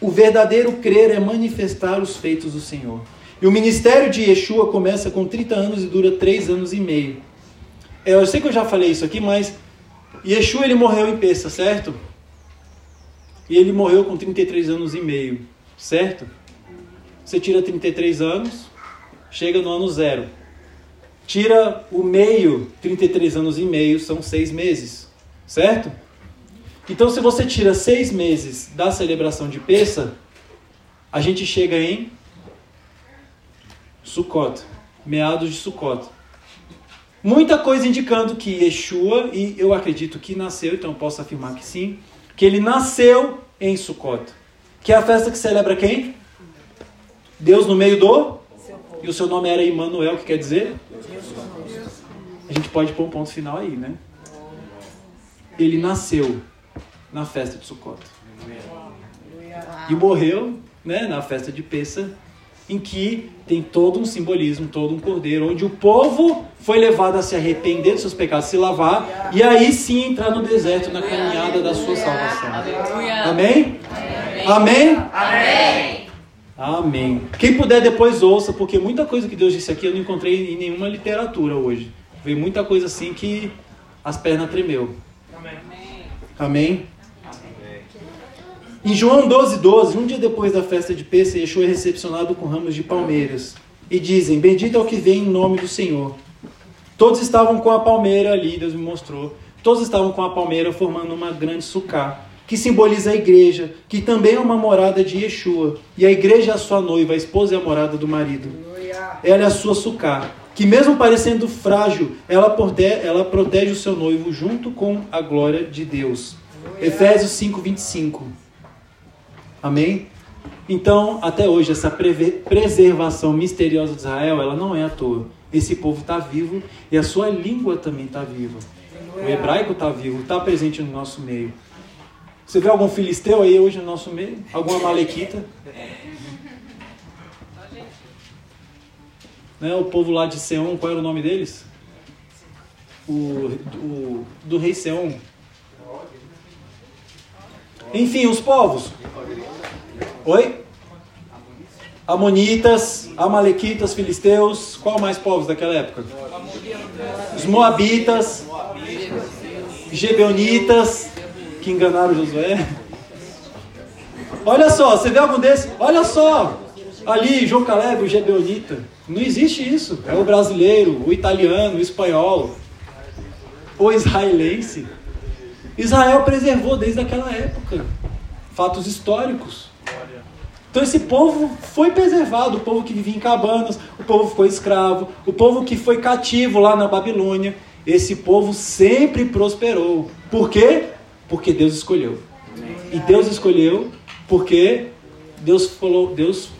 O verdadeiro crer é manifestar os feitos do Senhor. E o ministério de Yeshua começa com 30 anos e dura 3 anos e meio. Eu sei que eu já falei isso aqui, mas Yeshua ele morreu em Pessa, certo? E ele morreu com 33 anos e meio, certo? Você tira 33 anos, chega no ano zero. Tira o meio, 33 anos e meio, são seis meses, certo? Então, se você tira seis meses da celebração de Pessa, a gente chega em Sukkot, meados de Sukkot. Muita coisa indicando que Yeshua, e eu acredito que nasceu, então posso afirmar que sim, que ele nasceu em Sukkot. Que é a festa que celebra quem? Deus no meio do? E o seu nome era Emmanuel, que quer dizer? A gente pode pôr um ponto final aí, né? Ele nasceu na festa de Sukkot. E morreu né, na festa de Pessa, em que tem todo um simbolismo, todo um cordeiro, onde o povo foi levado a se arrepender dos seus pecados, se lavar, e aí sim entrar no deserto na caminhada da sua salvação. Amém? Amém? Amém. Amém. Quem puder depois ouça, porque muita coisa que Deus disse aqui eu não encontrei em nenhuma literatura hoje. Veio muita coisa assim que as pernas tremeu. Amém. Amém? Em João 12, 12, um dia depois da festa de Pêssego, Yeshua é recepcionado com ramos de palmeiras. E dizem, bendito é o que vem em nome do Senhor. Todos estavam com a palmeira ali, Deus me mostrou. Todos estavam com a palmeira formando uma grande sucá, que simboliza a igreja, que também é uma morada de Yeshua. E a igreja é a sua noiva, a esposa é a morada do marido. Ela é a sua sucá, que mesmo parecendo frágil, ela protege, ela protege o seu noivo junto com a glória de Deus. Efésios 5, 25. Amém? Então, até hoje, essa preservação misteriosa de Israel, ela não é à toa. Esse povo está vivo e a sua língua também está viva. O hebraico está vivo, está presente no nosso meio. Você vê algum filisteu aí hoje no nosso meio? Alguma malequita? Né, o povo lá de Seom, qual era o nome deles? O, o do rei Seom. Enfim, os povos. Oi? Amonitas, Amalequitas, Filisteus. Qual mais povos daquela época? Os Moabitas, Gebeonitas, que enganaram Josué. Olha só, você vê algum desses? Olha só, ali João Caleb, o Gebeonita. Não existe isso. É o brasileiro, o italiano, o espanhol, o israelense. Israel preservou desde aquela época fatos históricos. Então esse povo foi preservado, o povo que vivia em cabanas, o povo foi escravo, o povo que foi cativo lá na Babilônia. Esse povo sempre prosperou. Por quê? Porque Deus escolheu. E Deus escolheu porque Deus falou, Deus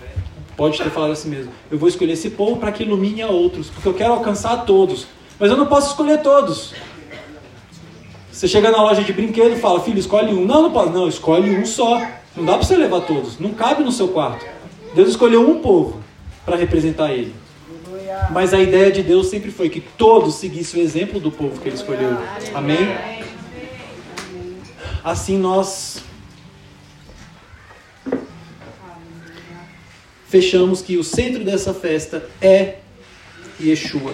pode ter falado assim mesmo. Eu vou escolher esse povo para que ilumine a outros, porque eu quero alcançar todos. Mas eu não posso escolher todos. Você chega na loja de brinquedo e fala, filho, escolhe um. Não, não pode. Não, escolhe um só. Não dá para você levar todos. Não cabe no seu quarto. Deus escolheu um povo para representar ele. Mas a ideia de Deus sempre foi que todos seguissem o exemplo do povo que ele escolheu. Amém? Assim nós fechamos que o centro dessa festa é Yeshua.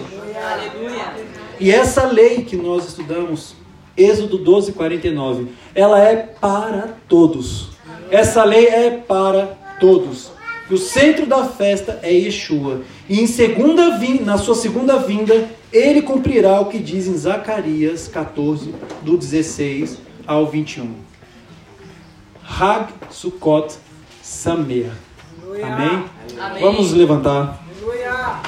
E essa lei que nós estudamos, Êxodo 12, 49, ela é para todos. Essa lei é para todos. O centro da festa é Yeshua. E em segunda vin- na sua segunda vinda, ele cumprirá o que diz em Zacarias 14, do 16 ao 21. Hag Sukkot Sameach. Amém? Amém. Vamos levantar. Aleluia.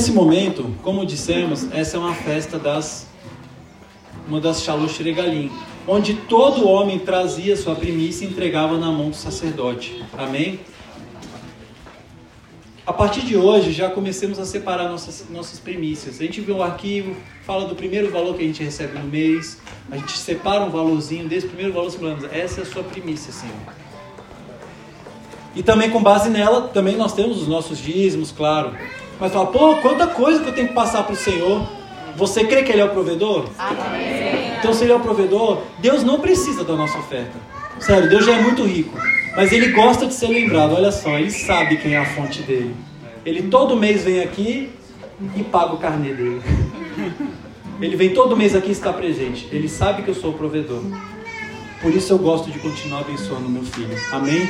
Nesse momento, como dissemos, essa é uma festa das uma das Shalosh Regalim, onde todo homem trazia sua primícia e entregava na mão do sacerdote. Amém? A partir de hoje, já comecemos a separar nossas, nossas primícias. A gente vê um arquivo, fala do primeiro valor que a gente recebe no mês, a gente separa um valorzinho desse primeiro valor, falamos, essa é a sua primícia, Senhor. E também com base nela, também nós temos os nossos dízimos, claro. Mas fala, pô, quanta coisa que eu tenho que passar para o Senhor. Você crê que Ele é o provedor? Então, se Ele é o provedor, Deus não precisa da nossa oferta. Sério, Deus já é muito rico. Mas Ele gosta de ser lembrado. Olha só, Ele sabe quem é a fonte dele. Ele todo mês vem aqui e paga o carnê dele. Ele vem todo mês aqui e está presente. Ele sabe que eu sou o provedor. Por isso eu gosto de continuar abençoando meu filho. Amém?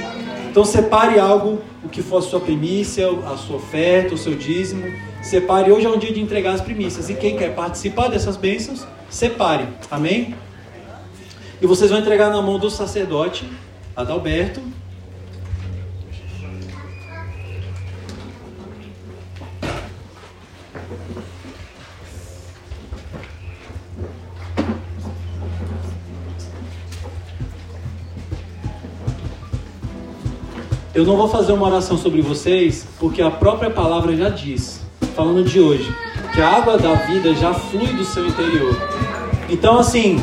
Então separe algo, o que for a sua primícia, a sua oferta, o seu dízimo. Separe. Hoje é um dia de entregar as primícias. E quem quer participar dessas bênçãos, separe. Amém? E vocês vão entregar na mão do sacerdote, Adalberto. Eu não vou fazer uma oração sobre vocês, porque a própria palavra já diz, falando de hoje, que a água da vida já flui do seu interior. Então, assim,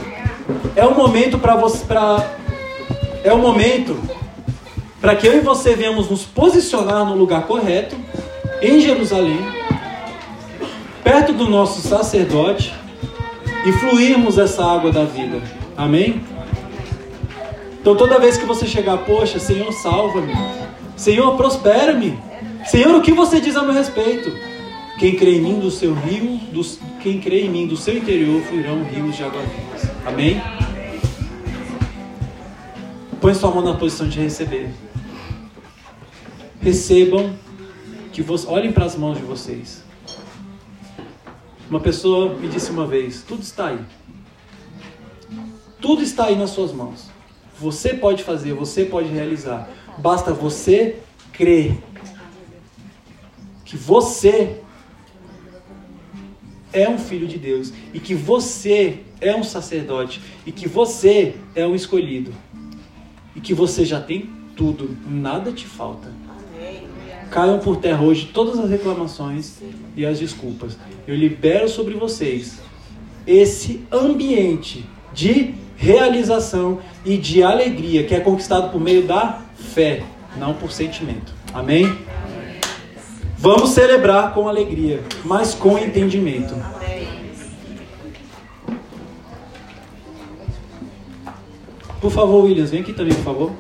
é um momento para você, para é um momento para que eu e você venhamos nos posicionar no lugar correto, em Jerusalém, perto do nosso sacerdote, e fluirmos essa água da vida. Amém? Então toda vez que você chegar, poxa, Senhor, salva-me. Senhor, prospera-me. Senhor, o que você diz a meu respeito? Quem crê em mim do seu rio, do, quem crê em mim do seu interior fluirão rios de água viva. Amém? Põe sua mão na posição de receber. Recebam que olhem para as mãos de vocês. Uma pessoa me disse uma vez: tudo está aí. Tudo está aí nas suas mãos. Você pode fazer, você pode realizar. Basta você crer que você é um filho de Deus e que você é um sacerdote e que você é um escolhido e que você já tem tudo, nada te falta. Caiam por terra hoje todas as reclamações e as desculpas. Eu libero sobre vocês esse ambiente de realização e de alegria que é conquistado por meio da fé, não por sentimento. Amém? Vamos celebrar com alegria, mas com entendimento. Por favor, Williams, vem aqui também, por favor.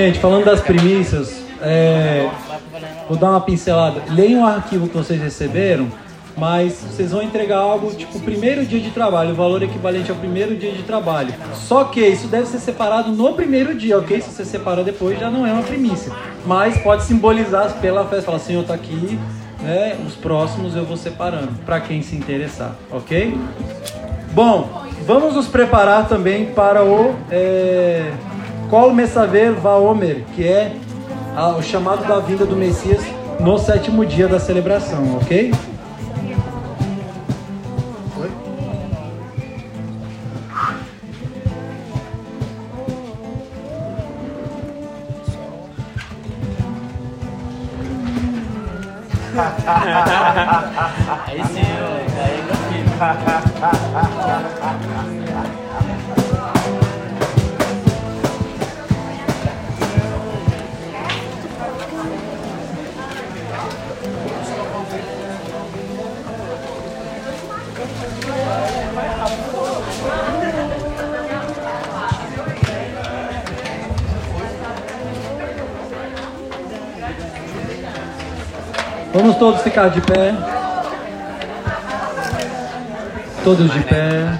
Gente, falando das primícias, é, vou dar uma pincelada. Leiam o arquivo que vocês receberam, mas vocês vão entregar algo tipo primeiro dia de trabalho, o valor equivalente ao primeiro dia de trabalho. Só que isso deve ser separado no primeiro dia, ok? Se você separa depois, já não é uma primícia. Mas pode simbolizar pela festa, falar, Senhor, tá aqui, né? Os próximos eu vou separando, para quem se interessar, ok? Bom, vamos nos preparar também para o é, Kol Messaver Vaomer, que é o chamado da vinda do Messias no sétimo dia da celebração, ok? Todos ficar de pé. Todos de pé.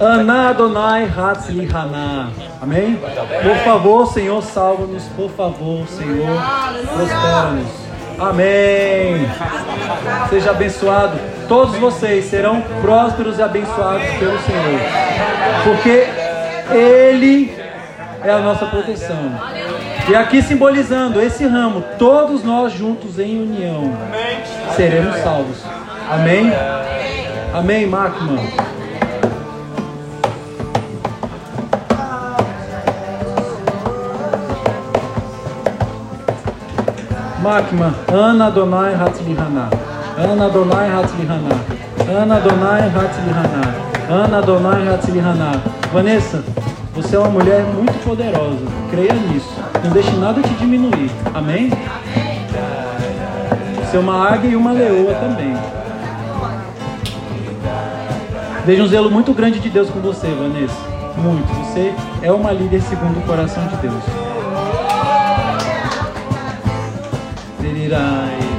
Ana Adonai Hatzli Haná. Amém? Por favor, Senhor, salva-nos. Por favor, Senhor, prospera-nos. Amém. Seja abençoado. Todos vocês serão prósperos e abençoados pelo Senhor. Porque Ele é a nossa proteção. E aqui simbolizando esse ramo, todos nós juntos em união seremos salvos. Amém? Amém, Macman. Makma, Ana Adonai Hatzlihana. Ana Adonai Hatzlihana. Ana Adonai Hatzlihana. Ana Adonai Hatzlihana. Vanessa, você é uma mulher muito poderosa. Creia nisso. Não deixe nada te diminuir. Amém? Você é uma águia e uma leoa também. Veja um zelo muito grande de Deus com você, Vanessa. Muito. Você é uma líder segundo o coração de Deus. Irirai.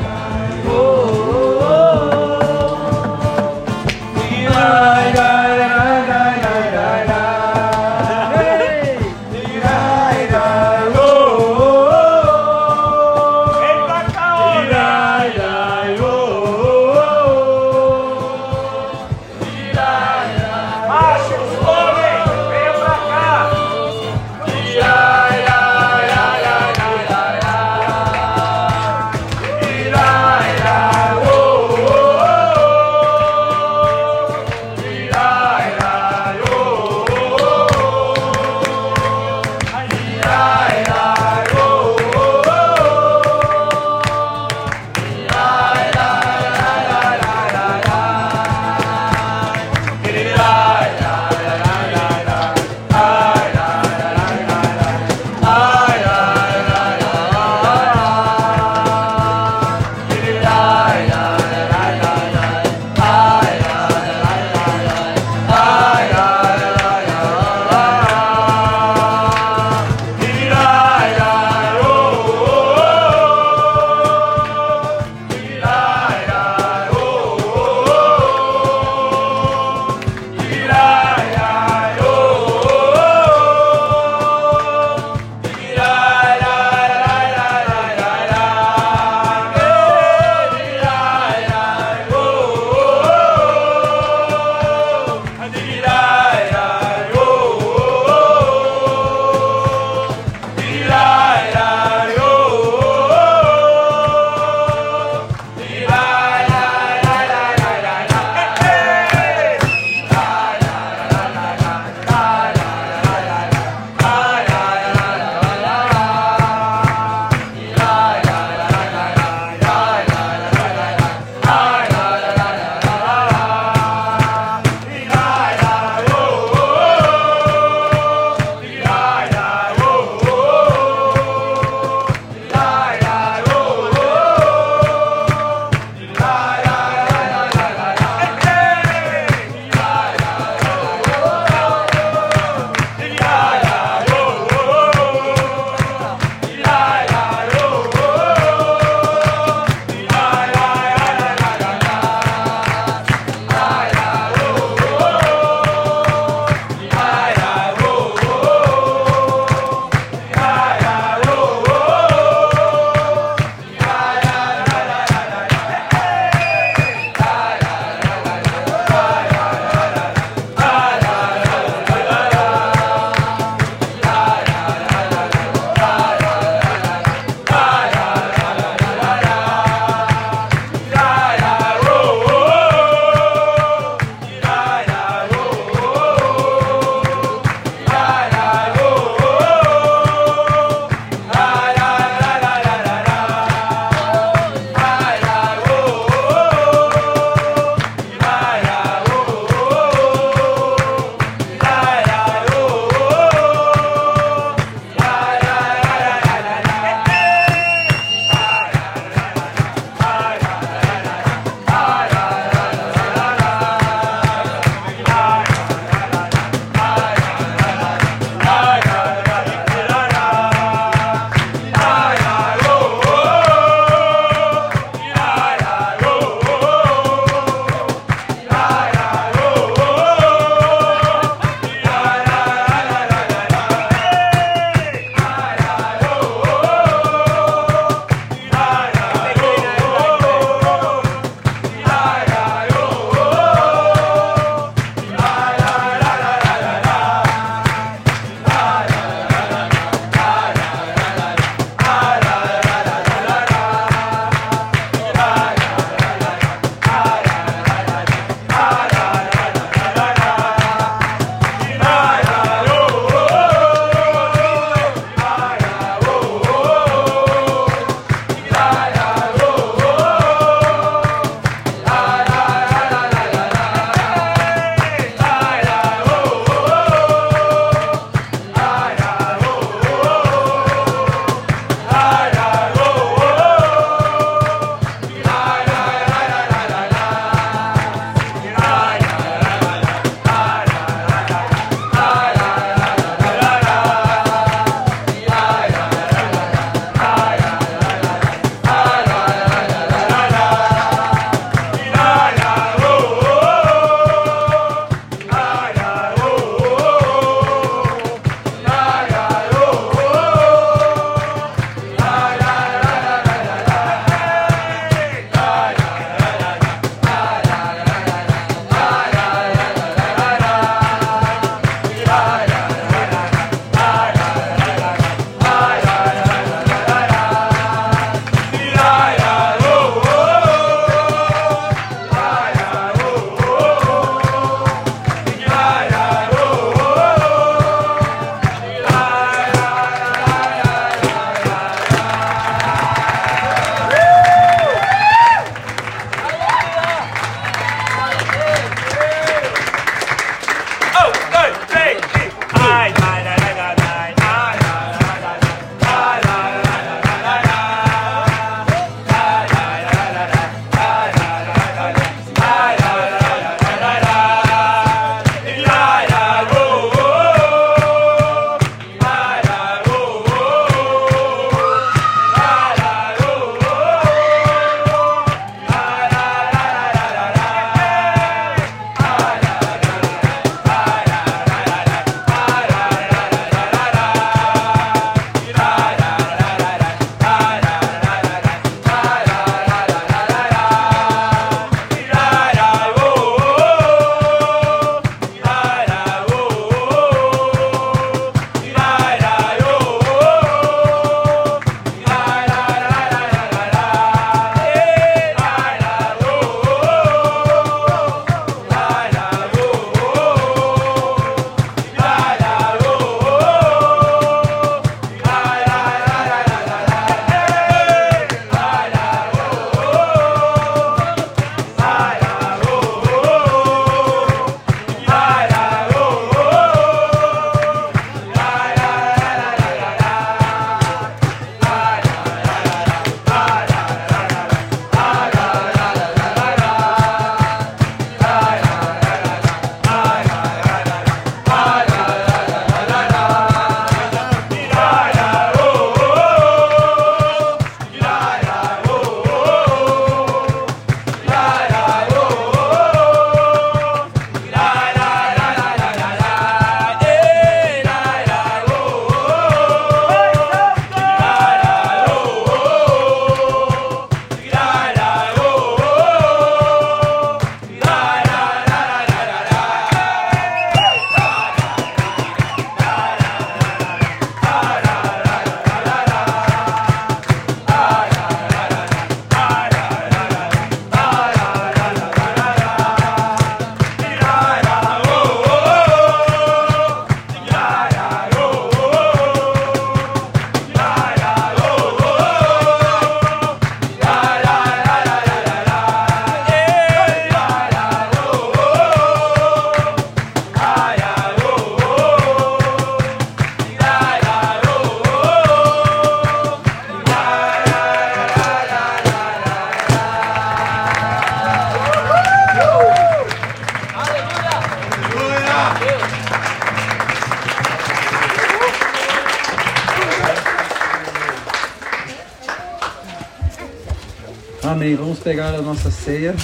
A nossa ceia.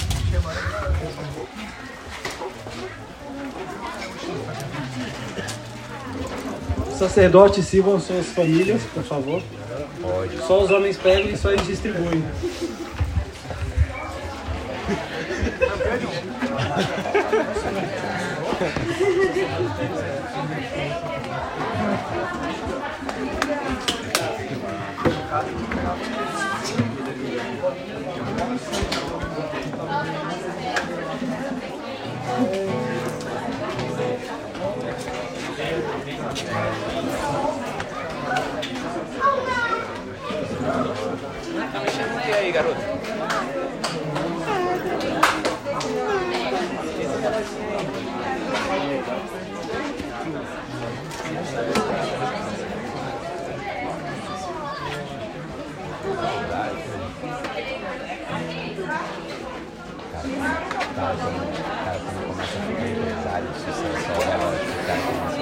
Sacerdotes sirvam suas famílias, por favor. Pode. Só os homens pegam e só eles distribuem. empresário, sucesso, é lógico, o cara começa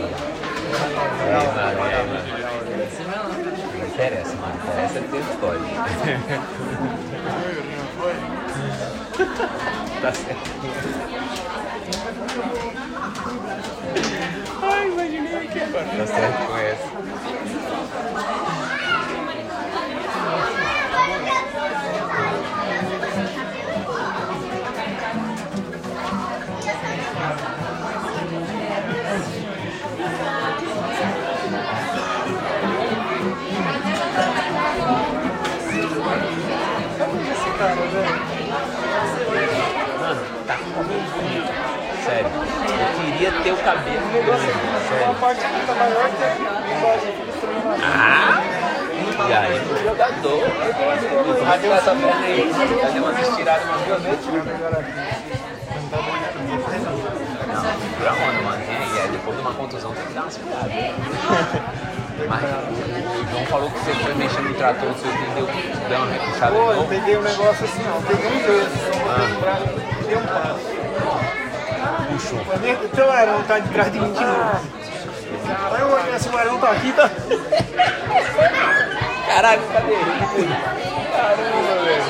queria ter o cabelo mesmo. Sério. parte aqui tá maior que aqui. Ah! E aí, o jogador. É que tá essa perna aí? Deu umas estiradas umas duas vezes? Não, segura a onda, mano. E aí, depois de uma contusão tem que dar uma segurada. Mas o João falou que você foi mexendo no trator, você entendeu? Deu uma repuxada Pô, eu peguei um negócio assim, ó. Peguei um braço e dei um passo. Puxou. Nem o teu arão tá de trás de mim de novo. Caralho, eu olhei assim, o arão tá aqui, tá? Caralho, cadê ele? Caramba, velho.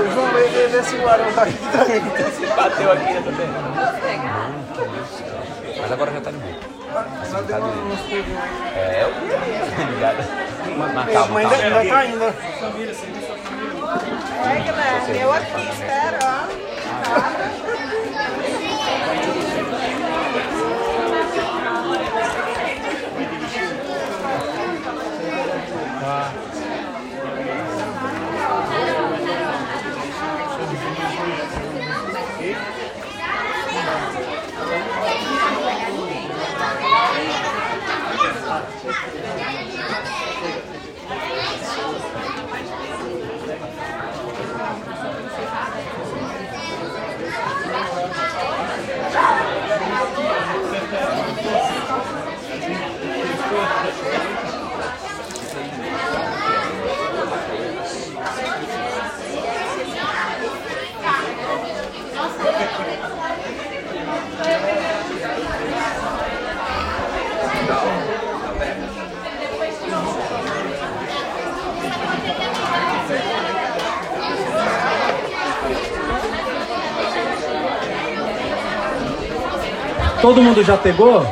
O João veio ver ver se o arão tá aqui também. Você bateu aqui né, também. Mas agora já tá de boa. Só deu uns peguinhos aí. É, eu vi, ligado? Mas calma, Mas ainda, calma. ainda tá ainda. Sua família? É, galera, eu aqui espero, ó. Todo mundo já pegou?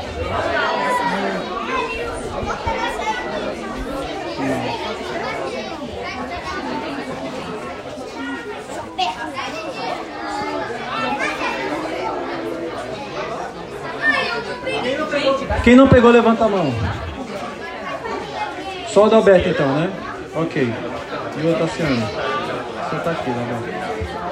Quem não pegou, levanta a mão. Só o Adalberto então, né? Ok. E o Tassiano? Você tá aqui, Adalberto.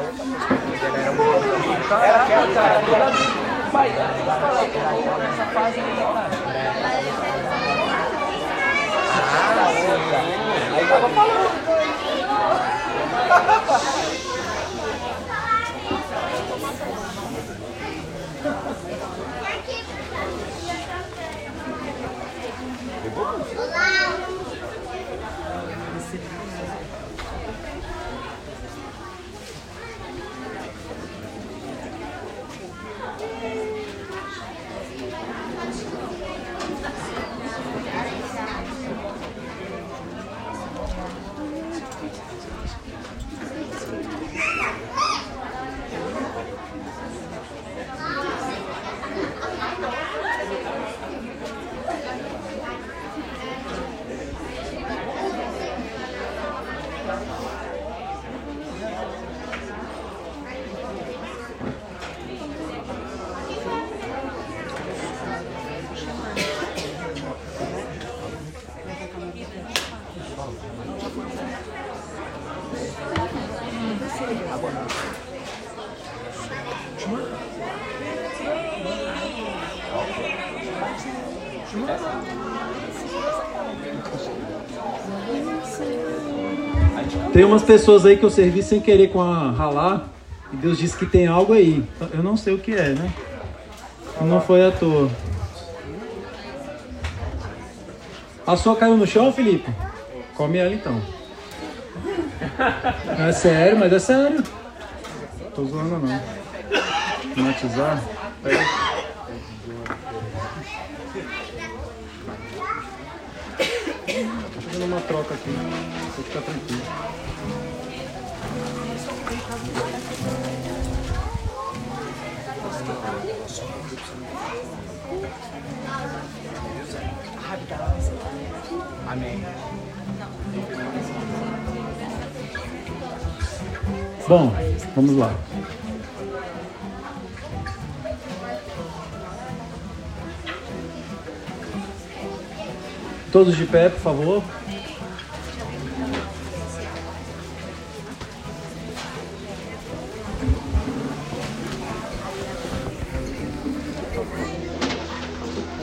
Puxar outra coisa. Ela era um Era aquela cara. Pai, eu tô nessa fase aí, cara. Ah, sim. Aí tava falando. Tem umas pessoas aí que eu servi sem querer com a ralar e Deus disse que tem algo aí. Eu não sei o que é, né? Não foi à toa. A sua caiu no chão, Felipe? Come ela então. É sério, mas é sério. Tô zoando não. Matizar? Amém. Bom, vamos lá. Todos de pé, por favor.